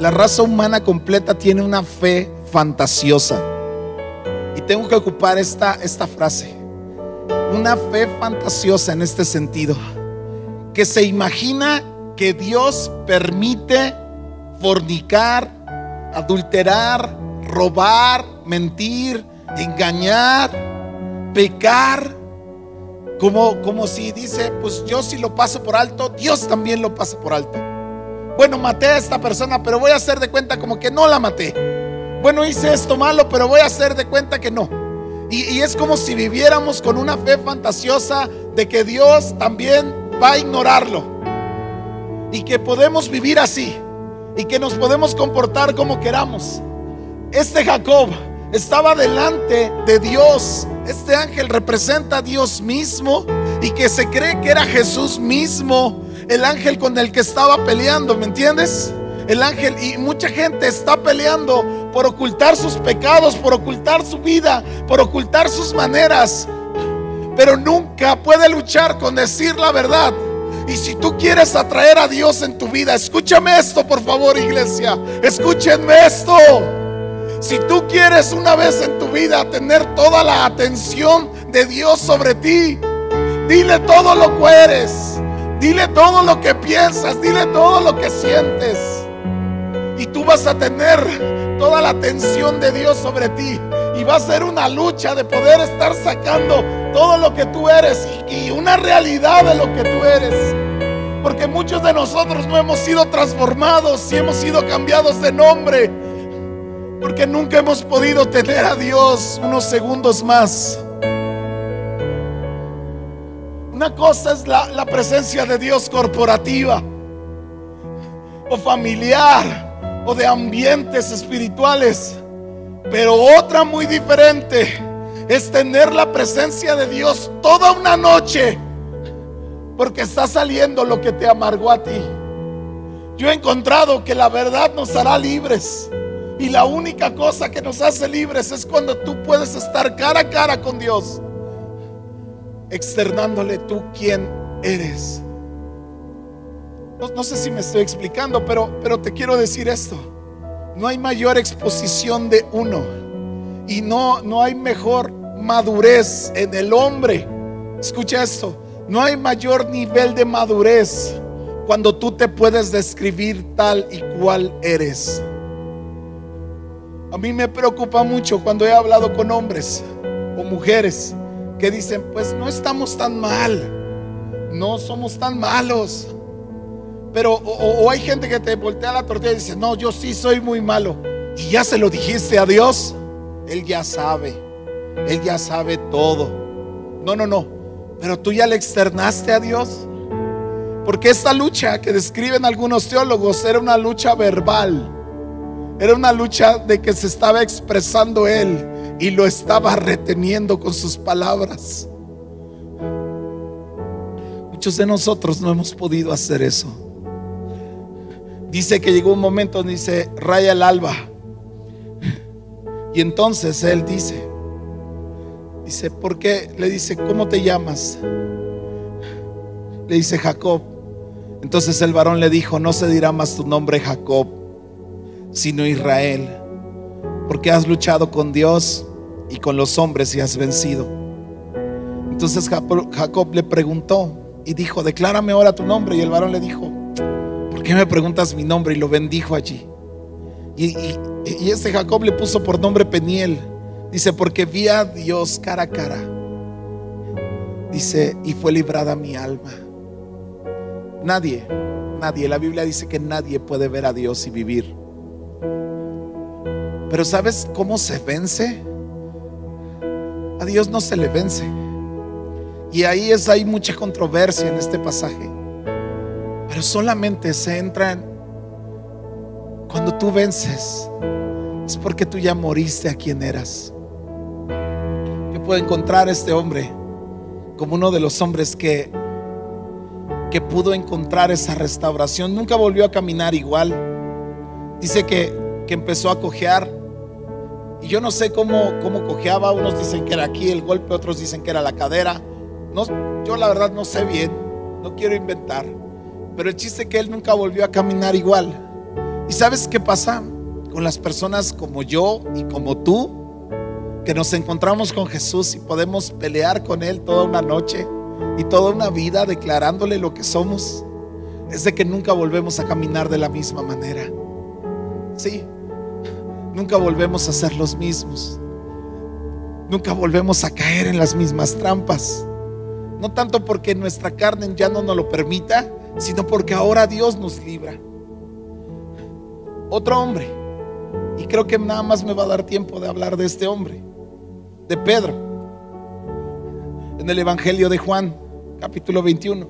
la raza humana completa tiene una fe fantasiosa. Y tengo que ocupar esta, esta frase. Una fe fantasiosa en este sentido. Que se imagina que Dios permite fornicar, adulterar, robar, mentir, engañar, pecar. Como, como si dice, pues yo si lo paso por alto, Dios también lo pasa por alto. Bueno, maté a esta persona, pero voy a hacer de cuenta como que no la maté. Bueno, hice esto malo, pero voy a hacer de cuenta que no. Y, y es como si viviéramos con una fe fantasiosa de que Dios también va a ignorarlo y que podemos vivir así y que nos podemos comportar como queramos. Este Jacob estaba delante de Dios. Este ángel representa a Dios mismo y que se cree que era Jesús mismo, el ángel con el que estaba peleando, ¿me entiendes? El ángel y mucha gente está peleando por ocultar sus pecados, por ocultar su vida, por ocultar sus maneras, pero nunca puede luchar con decir la verdad. Y si tú quieres atraer a Dios en tu vida, escúchame esto, por favor, iglesia. Escúchenme esto. Si tú quieres una vez en tu vida tener toda la atención de Dios sobre ti, dile todo lo que eres. Dile todo lo que piensas, dile todo lo que sientes. Y tú vas a tener toda la atención de Dios sobre ti. Y va a ser una lucha de poder estar sacando todo lo que tú eres y, una realidad de lo que tú eres. Porque muchos de nosotros no hemos sido transformados y hemos sido cambiados de nombre. Porque nunca hemos podido tener a Dios unos segundos más. Una cosa es la, presencia de Dios corporativa o familiar o de ambientes espirituales. Pero otra muy diferente es tener la presencia de Dios toda una noche. Porque está saliendo lo que te amargó a ti. Yo he encontrado que la verdad nos hará libres. Y la única cosa que nos hace libres es cuando tú puedes estar cara a cara con Dios. Externándole tú quién eres. No, sé si me estoy explicando, pero, pero te quiero decir esto. No hay mayor exposición de uno. Y no, no hay mejor madurez en el hombre. Escucha esto. No hay mayor nivel de madurez cuando tú te puedes describir tal y cual eres. A mí me preocupa mucho cuando he hablado con hombres o mujeres que dicen, pues no estamos tan mal, no somos tan malos. Pero o, hay gente que te voltea la tortilla y dice, no, yo sí soy muy malo. Y ya se lo dijiste a Dios, Él ya sabe. Él ya sabe todo. No, no, no. Pero tú ya le externaste a Dios. Porque esta lucha que describen algunos teólogos era una lucha verbal. Era una lucha de que se estaba expresando Él y lo estaba reteniendo con sus palabras. Muchos de nosotros no hemos podido hacer eso. Dice que llegó un momento donde dice, raya el alba. Y entonces Él dice, Dice, ¿por qué? Le dice, ¿cómo te llamas? Le dice Jacob. Entonces el varón le dijo, no se dirá más tu nombre Jacob, sino Israel, porque has luchado con Dios y con los hombres y has vencido. Entonces Jacob le preguntó y dijo, declárame ahora tu nombre. Y el varón le dijo, ¿por qué me preguntas mi nombre? Y lo bendijo allí. Y, ese Jacob le puso por nombre Peniel Dice, porque vi a Dios cara a cara. Dice, y fue librada mi alma. Nadie, nadie, la Biblia dice que nadie puede ver a Dios y vivir. Pero ¿sabes cómo se vence? A Dios no se le vence. Y ahí es, hay mucha controversia en este pasaje. Pero solamente se entra cuando tú vences. Es porque tú ya moriste a quien eras. Yo puedo encontrar a este hombre como uno de los hombres que, que pudo encontrar esa restauración. Nunca volvió a caminar igual. Dice que, que empezó a cojear. Y yo no sé cómo, cómo cojeaba. Unos dicen que era aquí el golpe, otros dicen que era la cadera. No, yo la verdad no sé bien. No quiero inventar. Pero el chiste es que él nunca volvió a caminar igual. ¿Y sabes qué pasa con las personas como yo y como tú? Que nos encontramos con Jesús y podemos pelear con Él toda una noche y toda una vida declarándole lo que somos. Es de que nunca volvemos a caminar de la misma manera. Sí, nunca volvemos a ser los mismos. Nunca volvemos a caer en las mismas trampas. No tanto porque nuestra carne ya no nos lo permita, sino porque ahora Dios nos libra. Otro hombre, y creo que nada más me va a dar tiempo de hablar de este hombre, de Pedro, en el Evangelio de Juan, capítulo 21.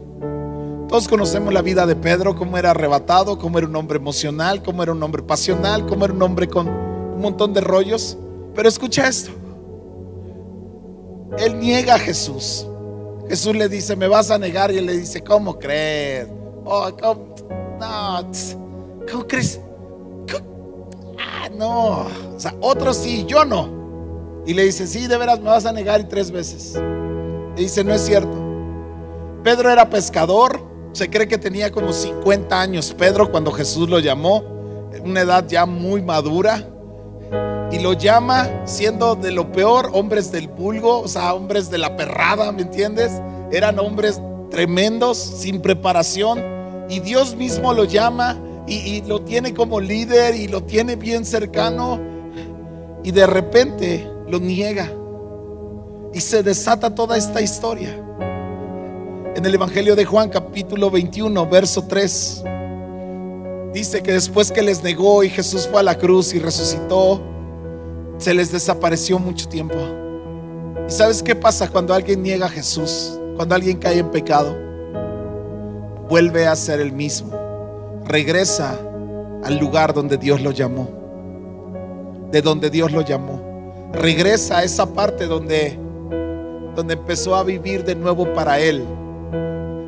Todos conocemos la vida de Pedro, cómo era arrebatado, cómo era un hombre emocional, cómo era un hombre pasional, cómo era un hombre con un montón de rollos. Pero escucha esto. Él niega a Jesús. Jesús le dice, me vas a negar. Y él le dice, ¿cómo crees? Oh. No, ¿cómo crees? Ah, no. O sea, otro sí, yo no. Y le dice, sí, de veras me vas a negar y tres veces. Y dice, no es cierto. Pedro era pescador. Se cree que tenía como 50 años Pedro cuando Jesús lo llamó. Una edad ya muy madura. Y lo llama siendo de lo peor, hombres del vulgo, o sea, hombres de la perrada, ¿me entiendes? Eran hombres tremendos, sin preparación. Y Dios mismo lo llama y, lo tiene como líder y lo tiene bien cercano. Y de repente lo niega. Y se desata toda esta historia. En el Evangelio de Juan capítulo 21, verso 3. Dice que después que les negó y Jesús fue a la cruz y resucitó, se les desapareció mucho tiempo. ¿Y sabes qué pasa cuando alguien niega a Jesús? Cuando alguien cae en pecado, vuelve a ser el mismo. Regresa al lugar donde Dios lo llamó. De donde Dios lo llamó. Regresa a esa parte donde donde empezó a vivir de nuevo para él.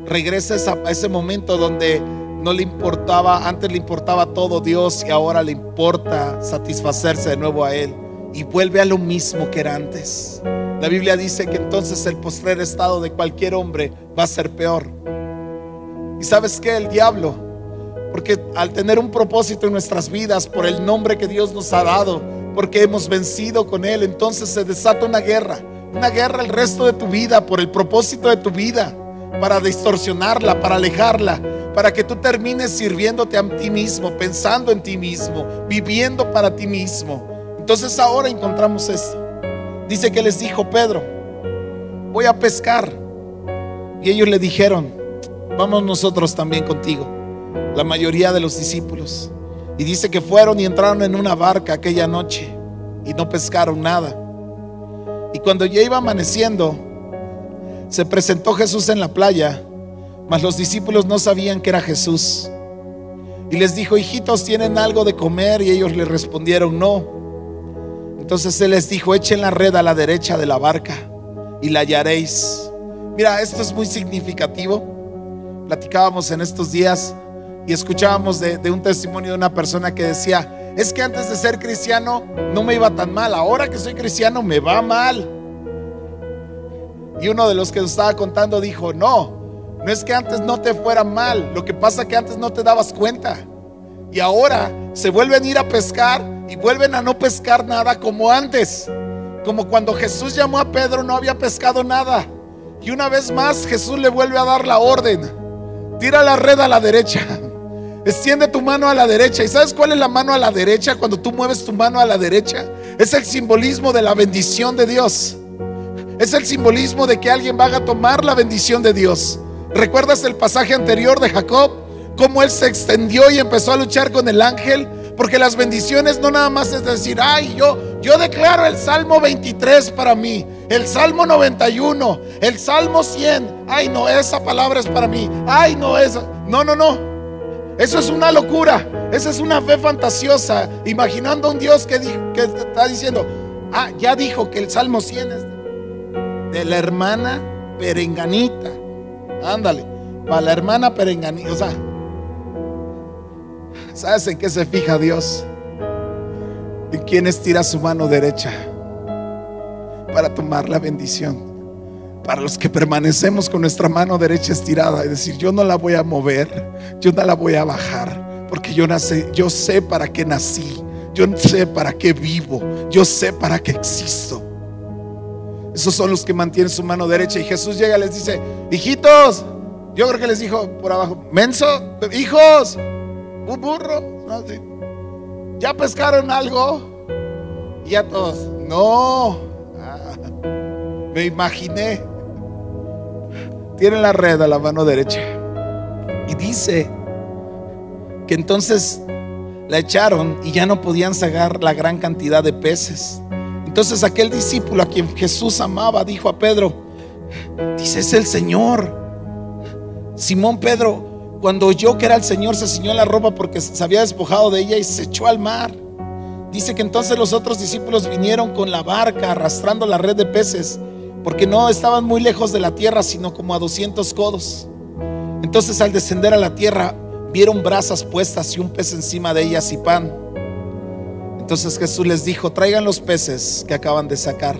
Regresa a ese momento donde no le importaba, antes le importaba todo Dios y ahora le importa satisfacerse de nuevo a él y vuelve a lo mismo que era antes. La Biblia dice que entonces el postrer estado de cualquier hombre va a ser peor. ¿Y sabes qué? El diablo, porque al tener un propósito en nuestras vidas por el nombre que Dios nos ha dado, porque hemos vencido con él, entonces se desata una guerra, una guerra el resto de tu vida por el propósito de tu vida, para distorsionarla, para alejarla, para que tú termines sirviéndote a ti mismo, pensando en ti mismo, viviendo para ti mismo. Entonces ahora encontramos esto. Dice que les dijo Pedro, voy a pescar. Y ellos le dijeron, vamos nosotros también contigo. La mayoría de los discípulos. Y dice que fueron y entraron en una barca aquella noche y no pescaron nada. Y cuando ya iba amaneciendo, se presentó Jesús en la playa, mas los discípulos no sabían que era Jesús. Y les dijo, hijitos, ¿tienen algo de comer? Y ellos le respondieron, no. Entonces Él les dijo, echen la red a la derecha de la barca y la hallaréis. Mira, esto es muy significativo. Platicábamos en estos días y escuchábamos de, un testimonio de una persona que decía, es que antes de ser cristiano no me iba tan mal, ahora que soy cristiano me va mal. Y uno de los que nos estaba contando dijo, no, no es que antes no te fuera mal, lo que pasa es que antes no te dabas cuenta. Y ahora se vuelven a ir a pescar y vuelven a no pescar nada como antes. Como cuando Jesús llamó a Pedro no había pescado nada. Y una vez más Jesús le vuelve a dar la orden. Tira la red a la derecha. Extiende tu mano a la derecha. ¿Y sabes cuál es la mano a la derecha? Cuando tú mueves tu mano a la derecha. Es el simbolismo de la bendición de Dios. Es el simbolismo de que alguien va a tomar la bendición de Dios. ¿Recuerdas el pasaje anterior de Jacob? Cómo él se extendió y empezó a luchar con el ángel Porque las bendiciones no nada más es decir, ay, yo, yo declaro el Salmo 23 para mí, el Salmo 91, el Salmo 100. Ay, no, esa palabra es para mí. Ay, no, esa. No, no, no. Eso es una locura. Esa es una fe fantasiosa. Imaginando un Dios que, que está diciendo, ah, ya dijo que el Salmo 100 es de la hermana perenganita. Ándale, para la hermana perenganita. O sea, ¿sabes en qué se fija Dios? En quién estira su mano derecha para tomar la bendición. Para los que permanecemos con nuestra mano derecha estirada y decir, yo no la voy a mover, yo no la voy a bajar, porque yo nací, yo sé para qué nací, yo sé para qué vivo, yo sé para qué existo. Esos son los que mantienen su mano derecha. Y Jesús llega y les dice, hijitos, yo creo que les dijo por abajo, menso, hijos, un burro. ¿Ya pescaron algo? Y a todos, no. Ah, me imaginé. Tienen la red a la mano derecha. Y dice que entonces la echaron y ya no podían sacar la gran cantidad de peces. Entonces aquel discípulo a quien Jesús amaba dijo a Pedro, dice, es el Señor. Simón Pedro, cuando oyó que era el Señor, se ciñó la ropa porque se había despojado de ella y se echó al mar. Dice que entonces los otros discípulos vinieron con la barca arrastrando la red de peces, porque no estaban muy lejos de la tierra, sino como a 200 codos. Entonces al descender a la tierra, vieron brasas puestas y un pez encima de ellas y pan. Entonces Jesús les dijo, traigan los peces que acaban de sacar.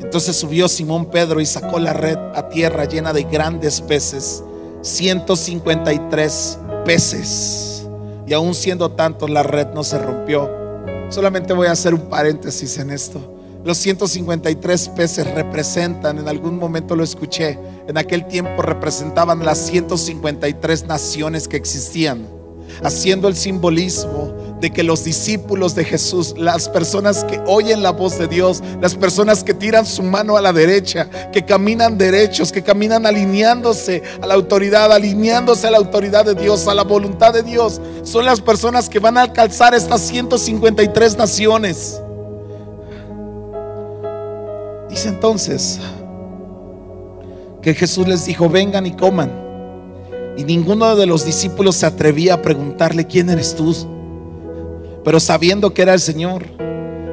Entonces subió Simón Pedro y sacó la red a tierra llena de grandes peces, 153 peces. Y aún siendo tantos, la red no se rompió. Solamente voy a hacer un paréntesis en esto. Los 153 peces representan, en algún momento lo escuché, en aquel tiempo representaban las 153 naciones que existían, haciendo el simbolismo de que los discípulos de Jesús, las personas que oyen la voz de Dios, las personas que tiran su mano a la derecha, que caminan derechos, que caminan alineándose a la autoridad, alineándose a la autoridad de Dios, a la voluntad de Dios, son las personas que van a alcanzar estas 153 naciones. Dice entonces que Jesús les dijo, vengan y coman. Y ninguno de los discípulos se atrevía a preguntarle, ¿quién eres tú? Pero sabiendo que era el Señor.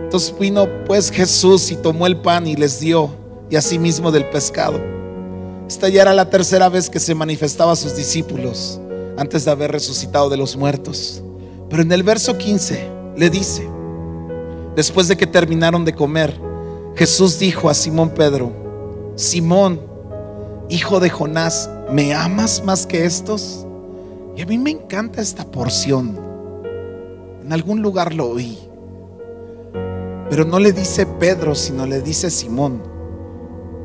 Entonces vino pues Jesús y tomó el pan y les dio, y asimismo del pescado. Esta ya era la tercera vez que se manifestaba a sus discípulos antes de haber resucitado de los muertos. Pero en el verso 15 le dice, después de que terminaron de comer, Jesús dijo a Simón Pedro, Simón, hijo de Jonás, ¿me amas más que estos? Y a mí me encanta esta porción en algún lugar lo oí. Pero no le dice Pedro, sino le dice Simón.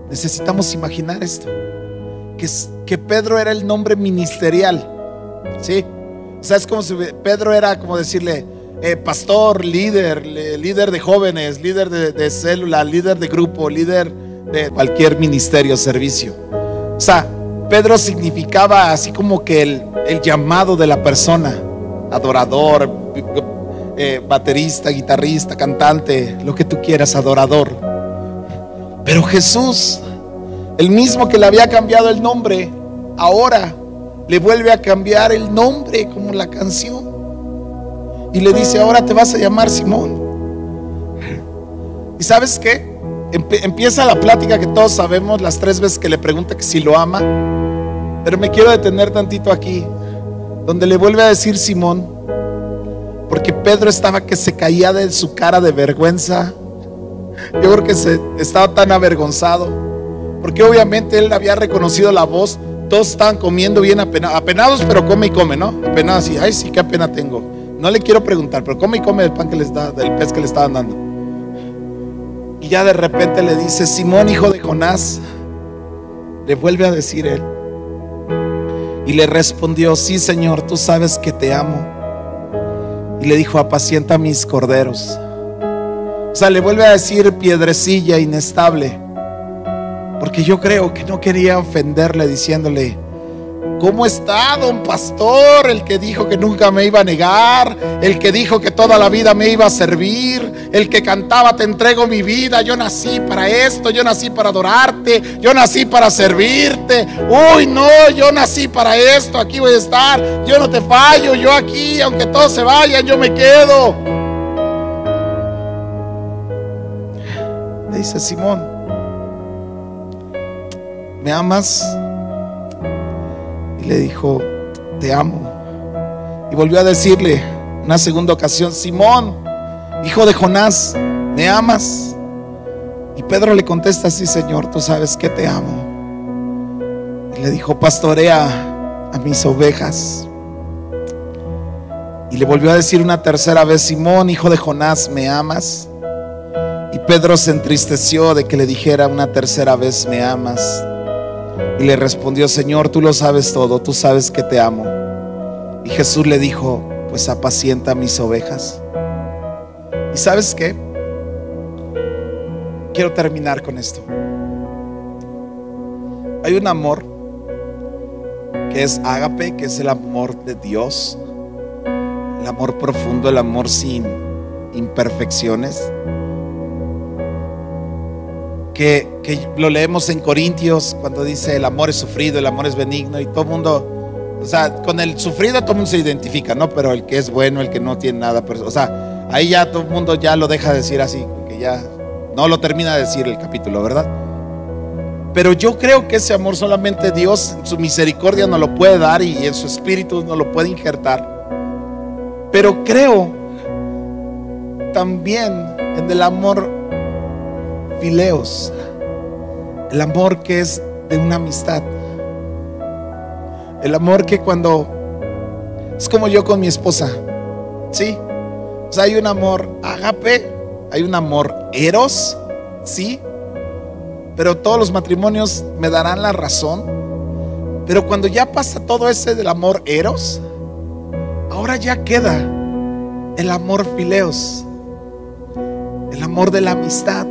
Necesitamos imaginar esto. Que, que Pedro era el nombre ministerial. ¿Sí? ¿Sabes cómo se Pedro era como decirle, eh, pastor, líder, líder de jóvenes, líder de, célula, líder de grupo, líder de cualquier ministerio, servicio. O sea, Pedro significaba así como que el, el llamado de la persona, adorador, eh, baterista, guitarrista, cantante, lo que tú quieras, adorador. Pero Jesús, el mismo que le había cambiado el nombre, ahora le vuelve a cambiar el nombre como la canción. Y le dice, ahora te vas a llamar Simón. ¿Y sabes qué? empieza la plática que todos sabemos las tres veces que le pregunta que si lo ama. Pero me quiero detener tantito aquí, donde le vuelve a decir Simón, porque Pedro estaba que se caía de su cara de vergüenza. Yo creo que se, estaba tan avergonzado. Porque obviamente él había reconocido la voz. Todos estaban comiendo bien apenados, apenados pero come y come, ¿no? Apenados y, ay, sí, qué pena tengo. No le quiero preguntar, pero come y come el pan que les da, del pez que le estaban dando. Y ya de repente le dice, Simón, hijo de Jonás, le vuelve a decir él. Y le respondió, sí, Señor, tú sabes que te amo y le dijo, apacienta mis corderos. O sea, le vuelve a decir piedrecilla inestable. Porque yo creo que no quería ofenderle diciéndole, ¿Cómo está, don pastor? El que dijo que nunca me iba a negar, el que dijo que toda la vida me iba a servir, el que cantaba, te entrego mi vida, yo nací para esto, yo nací para adorarte, yo nací para servirte. Uy, no, yo nací para esto, aquí voy a estar, yo no te fallo, yo aquí, aunque todos se vayan, yo me quedo. Le dice Simón, ¿me amas? Le dijo, te amo. Y volvió a decirle una segunda ocasión, Simón, hijo de Jonás, ¿me amas? Y Pedro le contesta, sí Señor, tú sabes que te amo. Y le dijo, pastorea a mis ovejas. Y le volvió a decir una tercera vez, Simón, hijo de Jonás, ¿me amas? Y Pedro se entristeció de que le dijera una tercera vez, ¿me amas? Y le respondió, Señor, tú lo sabes todo, tú sabes que te amo. Y Jesús le dijo, pues apacienta mis ovejas. ¿Y sabes qué? Quiero terminar con esto. Hay un amor que es ágape, que es el amor de Dios, el amor profundo, el amor sin imperfecciones que, lo leemos en Corintios cuando dice el amor es sufrido, el amor es benigno y todo el mundo, o sea, con el sufrido todo el mundo se identifica, ¿no? Pero el que es bueno, el que no tiene nada, pues, o sea, ahí ya todo el mundo ya lo deja decir así, porque ya no lo termina de decir el capítulo, ¿verdad? Pero yo creo que ese amor solamente Dios su misericordia nos lo puede dar y en su espíritu nos lo puede injertar. Pero creo también en el amor fileos, el amor que es de una amistad, el amor que cuando es como yo con mi esposa, sí, o sea, hay un amor agape, hay un amor eros, sí, pero todos los matrimonios me darán la razón, pero cuando ya pasa todo ese del amor eros, ahora ya queda el amor fileos, el amor de la amistad.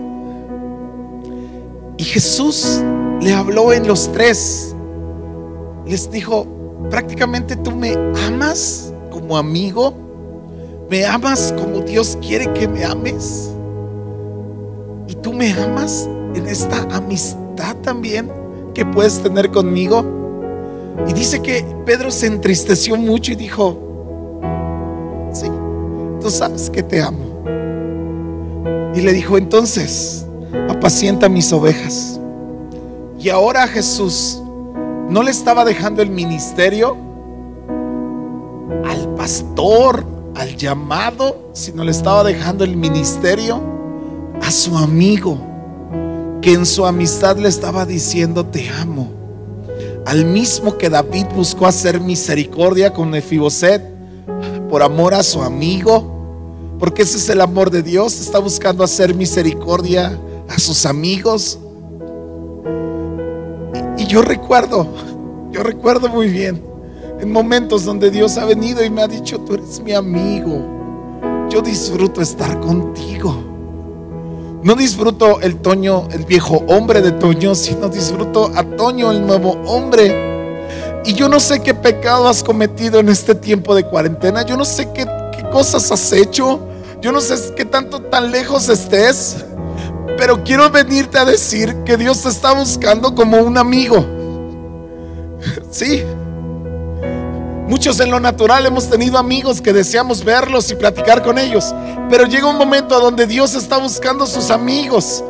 Y Jesús le habló en los tres. Les dijo, prácticamente tú me amas como amigo. Me amas como Dios quiere que me ames. Y tú me amas en esta amistad también que puedes tener conmigo. Y dice que Pedro se entristeció mucho y dijo, sí, tú sabes que te amo. Y le dijo, entonces, apacienta mis ovejas. Y ahora Jesús no le estaba dejando el ministerio al pastor, al llamado, sino le estaba dejando el ministerio a su amigo, que en su amistad le estaba diciendo, te amo. Al mismo que David buscó hacer misericordia con Mefiboset por amor a su amigo, porque ese es el amor de Dios, está buscando hacer misericordia a sus amigos. Y, yo recuerdo, yo recuerdo muy bien, en momentos donde Dios ha venido y me ha dicho, tú eres mi amigo, yo disfruto estar contigo. No disfruto el Toño, el viejo hombre de Toño, sino disfruto a Toño, el nuevo hombre. Y yo no sé qué pecado has cometido en este tiempo de cuarentena. Yo no sé qué, qué cosas has hecho. Yo no sé qué tanto tan lejos estés. Pero quiero venirte a decir que Dios te está buscando como un amigo. Sí. Muchos en lo natural hemos tenido amigos que deseamos verlos y platicar con ellos. Pero llega un momento donde Dios está buscando sus amigos.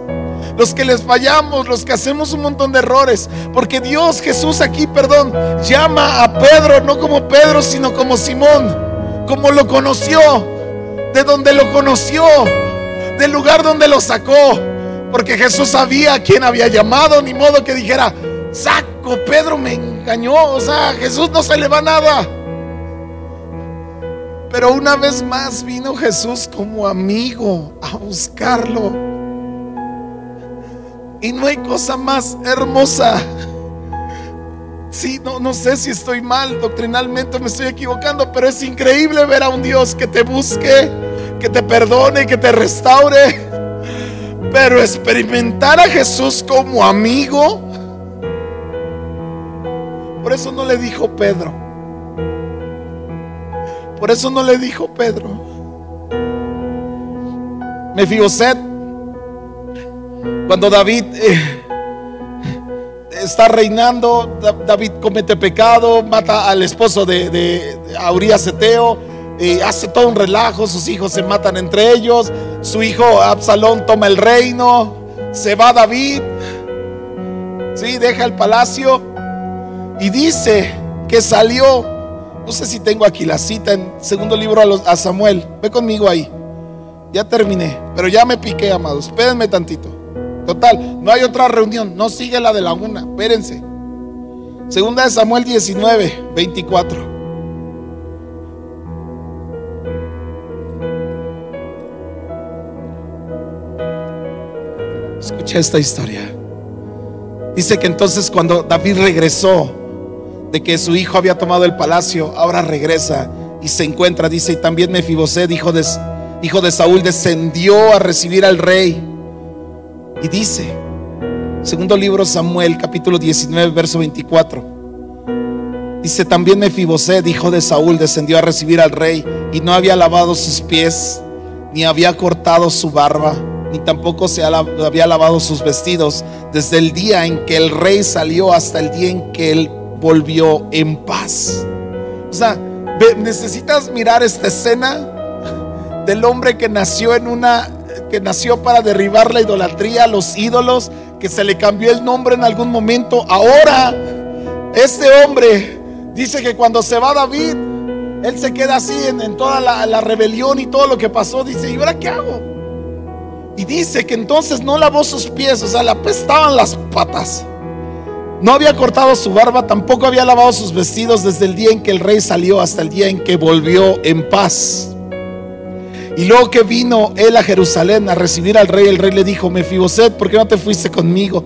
Los que les fallamos, los que hacemos un montón de errores. Porque Dios, Jesús aquí, perdón, llama a Pedro no como Pedro, sino como Simón. Como lo conoció. De donde lo conoció. Del lugar donde lo sacó porque Jesús sabía a quién había llamado, ni modo que dijera, saco, Pedro me engañó, o sea, Jesús no se le va nada. Pero una vez más vino Jesús como amigo a buscarlo. Y no hay cosa más hermosa. Sí, no, no sé si estoy mal, doctrinalmente me estoy equivocando, pero es increíble ver a un Dios que te busque, que te perdone, que te restaure pero experimentar a Jesús como amigo Por eso no le dijo Pedro. Por eso no le dijo Pedro. Mefiboset, cuando David eh, está reinando, David comete pecado, mata al esposo de, de, Eteo, hace todo un relajo, sus hijos se matan entre ellos, su hijo Absalón toma el reino, se va David, sí, deja el palacio y dice que salió, no sé si tengo aquí la cita en segundo libro a, a Samuel, ve conmigo ahí, ya terminé, pero ya me piqué, amados, espérenme tantito. Total, no hay otra reunión, no sigue la de la una, espérense. Segunda de Samuel 19, 24. Escucha esta historia. Dice que entonces cuando David regresó de que su hijo había tomado el palacio, ahora regresa y se encuentra, dice, y también Mefiboset, hijo de, hijo de Saúl, descendió a recibir al rey. Y dice, segundo libro Samuel, capítulo 19, verso 24. Dice, también Mefiboset, hijo de Saúl, descendió a recibir al rey y no había lavado sus pies, ni había cortado su barba, ni tampoco se había lavado sus vestidos desde el día en que el rey salió hasta el día en que él volvió en paz. O sea, necesitas mirar esta escena del hombre que nació en una que nació para derribar la idolatría, los ídolos, que se le cambió el nombre en algún momento. Ahora, este hombre dice que cuando se va David, él se queda así en, toda la, rebelión y todo lo que pasó. Dice, ¿y ahora qué hago? Y dice que entonces no lavó sus pies, o sea, le apestaban las patas. No había cortado su barba, tampoco había lavado sus vestidos desde el día en que el rey salió hasta el día en que volvió en paz. Y luego que vino él a Jerusalén a recibir al rey, el rey le dijo, Mefiboset, ¿por qué no te fuiste conmigo?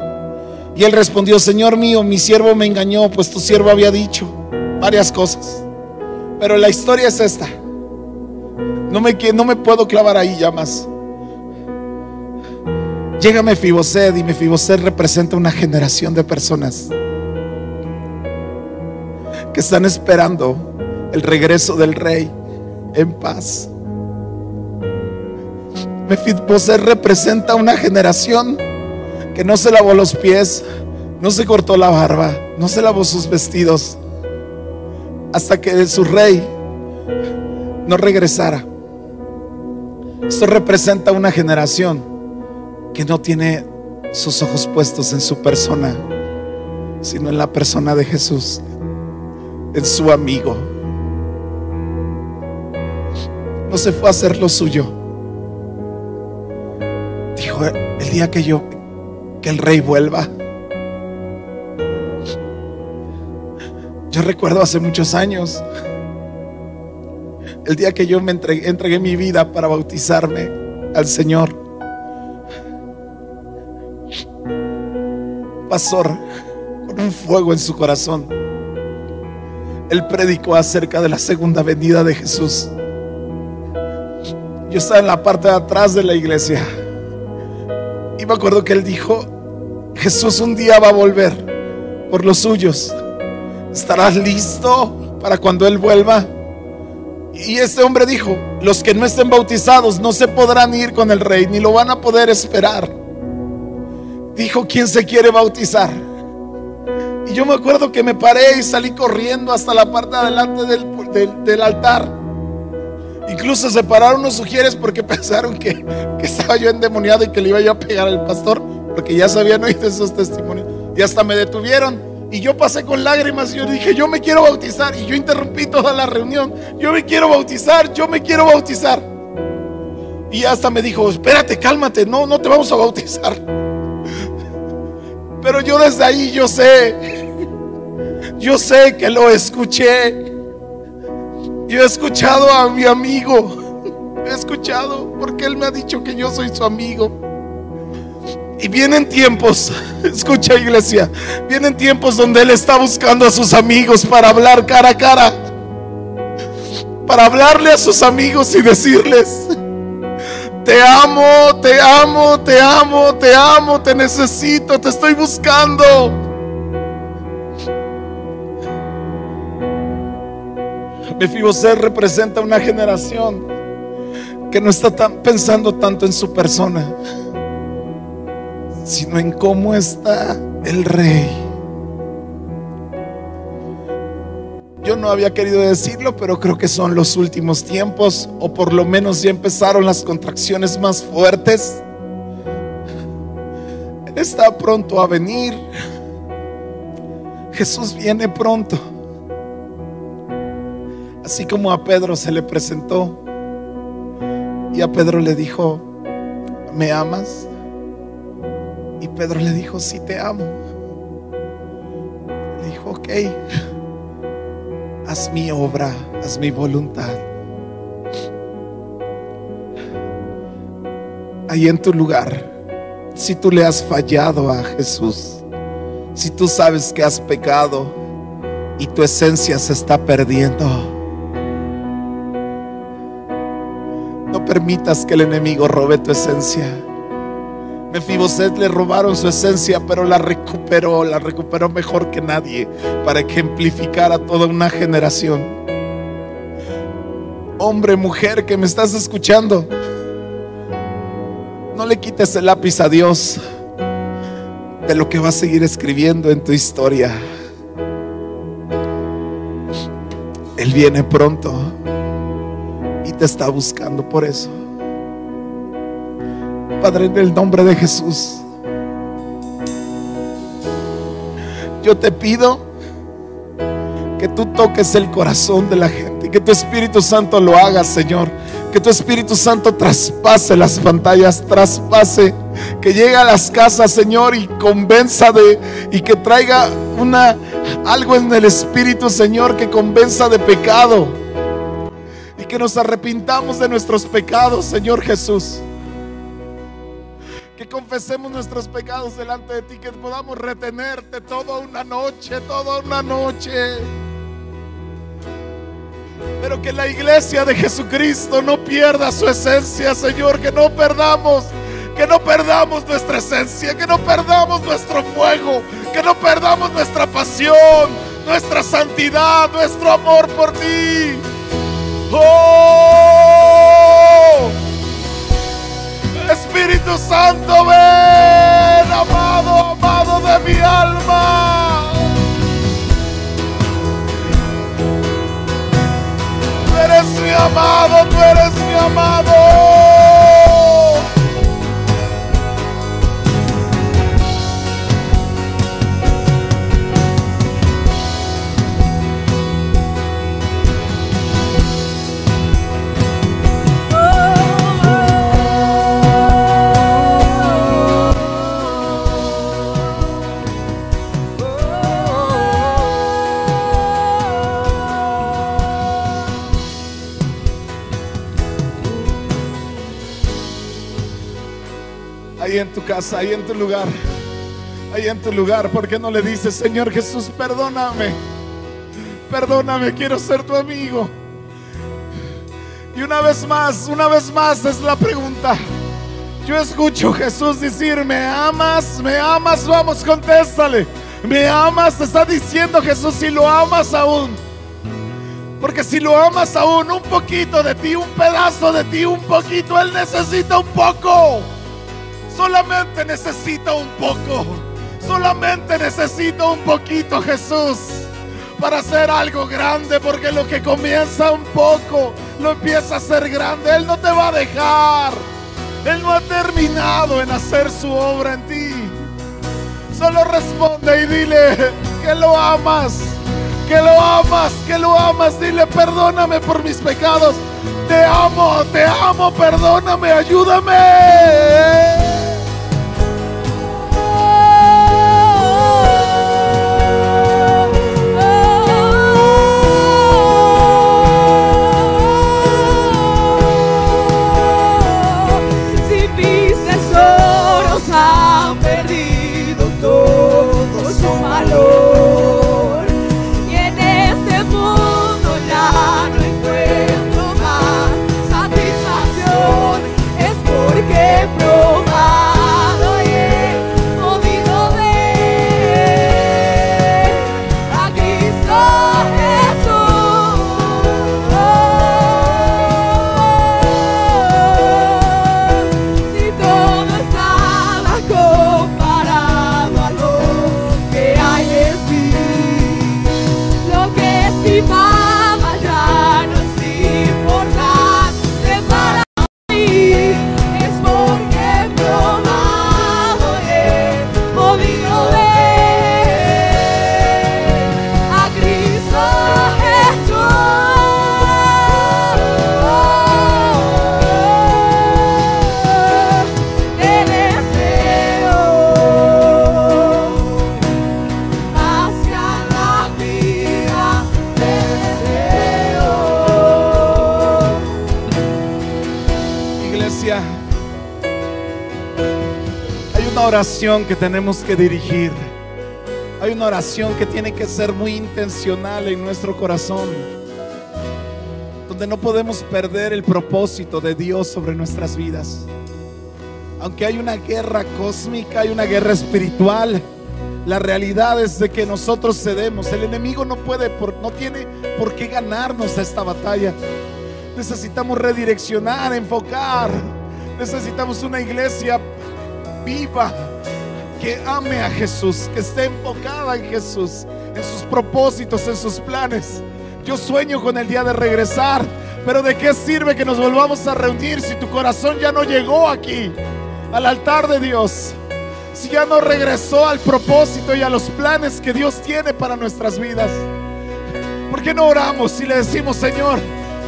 Y él respondió, Señor mío, mi siervo me engañó, pues tu siervo había dicho varias cosas. Pero la historia es esta. No me, no me puedo clavar ahí ya más. Llega Mefiboset y Mefiboset representa una generación de personas que están esperando el regreso del rey en paz. Mefiboset representa una generación que no se lavó los pies, no se cortó la barba, no se lavó sus vestidos, hasta que su rey no regresara. Esto representa una generación que no tiene sus ojos puestos en su persona, sino en la persona de Jesús, en su amigo. No se fue a hacer lo suyo el día que yo, que el rey vuelva. Yo recuerdo hace muchos años, el día que yo me entregué, entregué mi vida para bautizarme al Señor. Pastor, con un fuego en su corazón, él predicó acerca de la segunda venida de Jesús. Yo estaba en la parte de atrás de la iglesia. Y me acuerdo que él dijo, Jesús un día va a volver por los suyos. ¿Estarás listo para cuando Él vuelva? Y este hombre dijo, los que no estén bautizados no se podrán ir con el rey, ni lo van a poder esperar. Dijo, ¿quién se quiere bautizar? Y yo me acuerdo que me paré y salí corriendo hasta la parte adelante del, del altar. Incluso se pararon los sugieres porque pensaron que, estaba yo endemoniado y que le iba yo a pegar al pastor, porque ya sabían oír esos testimonios. Y hasta me detuvieron. Y yo pasé con lágrimas y yo dije, yo me quiero bautizar. Y yo interrumpí toda la reunión. Yo me quiero bautizar, yo me quiero bautizar. Y hasta me dijo, espérate, cálmate, no, no te vamos a bautizar. Pero yo desde ahí yo sé, yo sé que lo escuché. Yo he escuchado a mi amigo. He escuchado porque él me ha dicho que yo soy su amigo. Y vienen tiempos, escucha iglesia, vienen tiempos donde Él está buscando a sus amigos para hablar cara a cara. Para hablarle a sus amigos y decirles, te amo, te amo, te amo, te amo, te necesito, te estoy buscando. Mefiboset representa una generación que no está tan pensando tanto en su persona, sino en cómo está el rey. Yo no había querido decirlo, pero creo que son los últimos tiempos, o por lo menos ya empezaron las contracciones más fuertes. Está pronto a venir. Jesús viene pronto. Así como a Pedro se le presentó y a Pedro le dijo, ¿me amas? Y Pedro le dijo, sí te amo. Le dijo, ok, haz mi obra, haz mi voluntad. Ahí en tu lugar, si tú le has fallado a Jesús, si tú sabes que has pecado y tu esencia se está perdiendo, no permitas que el enemigo robe tu esencia. Mefiboset le robaron su esencia, pero la recuperó, la recuperó mejor que nadie para ejemplificar a toda una generación. Hombre, mujer que me estás escuchando, no le quites el lápiz a Dios de lo que va a seguir escribiendo en tu historia. Él viene pronto y te está buscando por eso. Padre, en el nombre de Jesús, yo te pido que tú toques el corazón de la gente que tu Espíritu Santo lo haga, Señor. Que tu Espíritu Santo traspase las pantallas, traspase, que llegue a las casas, Señor, y convenza de y que traiga una algo en el Espíritu, Señor, que convenza de pecado. Y que nos arrepintamos de nuestros pecados, Señor Jesús que confesemos nuestros pecados delante de ti, que podamos retenerte toda una noche, toda una noche. Pero que la iglesia de Jesucristo no pierda su esencia, Señor, que no perdamos, que no perdamos nuestra esencia, que no perdamos nuestro fuego, que no perdamos nuestra pasión, nuestra santidad, nuestro amor por ti. Oh, Espíritu Santo, ven, amado, amado de mi alma. Tú eres mi amado, tú eres mi amado. En tu casa, ahí en tu lugar, ahí en tu lugar, ¿por qué no le dices, Señor Jesús, perdóname? Perdóname, quiero ser tu amigo. Y una vez más, una vez más es la pregunta. Yo escucho a Jesús decir, ¿me amas? ¿Me amas? Vamos, contéstale. ¿Me amas? Te está diciendo Jesús si lo amas aún. Porque si lo amas aún, un poquito de ti, un pedazo de ti, un poquito, Él necesita un poco. Solamente necesita un poco. Solamente necesita un poquito Jesús para hacer algo grande. Porque lo que comienza un poco lo empieza a hacer grande. Él no te va a dejar. Él no ha terminado en hacer su obra en ti. Solo responde y dile que lo amas. Que lo amas, que lo amas. Dile, perdóname por mis pecados. Te amo, te amo, perdóname, ayúdame. Hay una oración que tenemos que dirigir. Hay una oración que tiene que ser muy intencional en nuestro corazón. Donde no podemos perder el propósito de Dios sobre nuestras vidas. Aunque hay una guerra cósmica, hay una guerra espiritual. La realidad es de que nosotros cedemos. El enemigo no puede, no tiene por qué ganarnos esta batalla. Necesitamos redireccionar, enfocar. Necesitamos una iglesia viva que ame a Jesús, que esté enfocada en Jesús, en sus propósitos, en sus planes. Yo sueño con el día de regresar, pero ¿de qué sirve que nos volvamos a reunir si tu corazón ya no llegó aquí, al altar de Dios? Si ya no regresó al propósito y a los planes que Dios tiene para nuestras vidas. ¿Por qué no oramos y le decimos, Señor,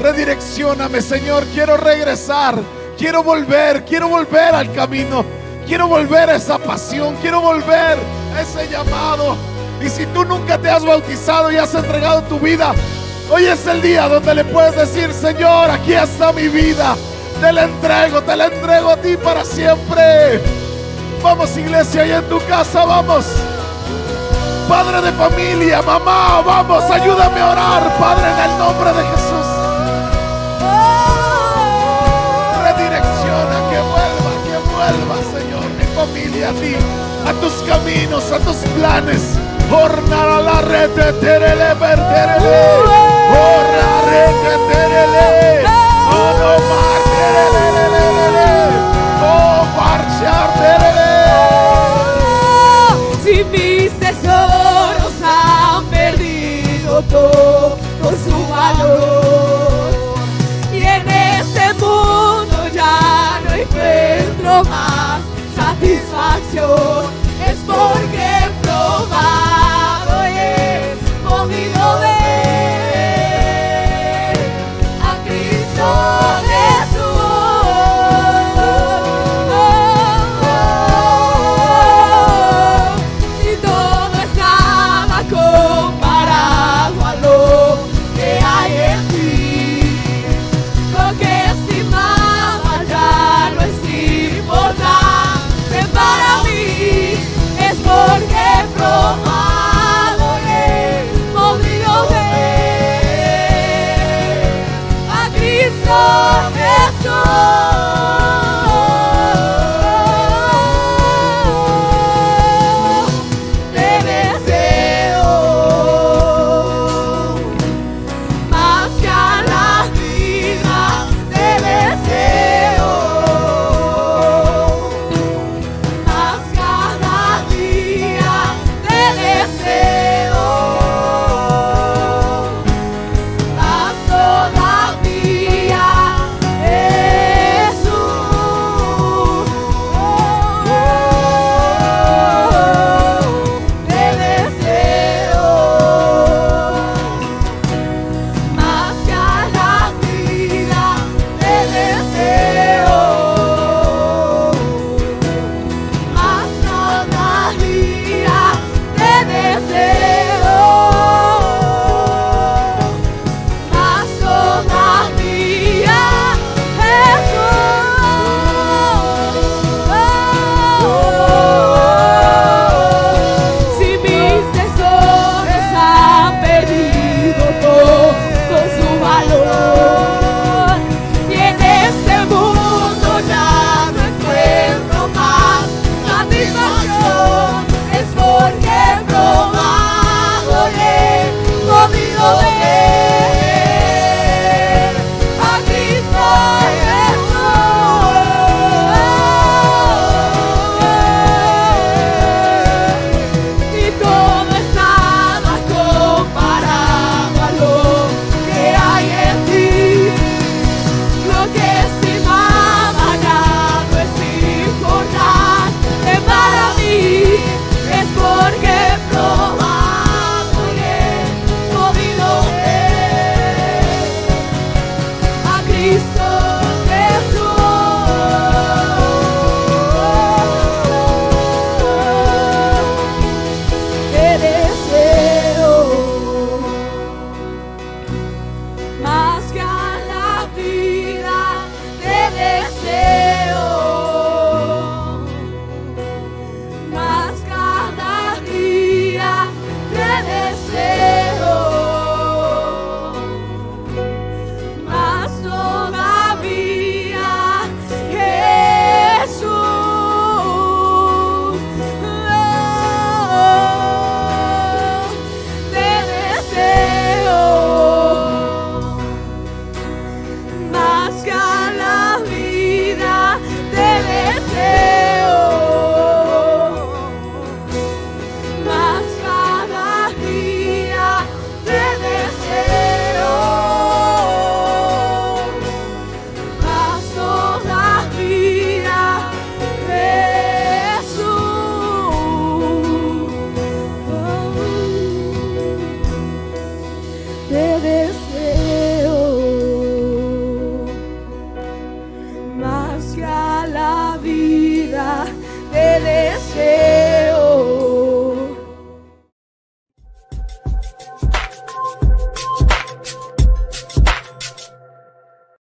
redireccioname, Señor, quiero regresar, quiero volver, quiero volver al camino? Quiero volver a esa pasión, quiero volver a ese llamado. Y si tú nunca te has bautizado y has entregado tu vida, hoy es el día donde le puedes decir, Señor, aquí está mi vida. Te la entrego, te la entrego a ti para siempre. Vamos iglesia, y en tu casa, vamos. Padre de familia, mamá, vamos, ayúdame a orar, Padre, en el nombre de Jesús. A tus caminos, a tus planes. Jornada la rete, terele, verterele. Jorra rete, terele. Oh, no más, terele, Oh, marchar, terele. Si mis tesoros han perdido todo su valor y en este mundo ya no encuentro más satisfaction.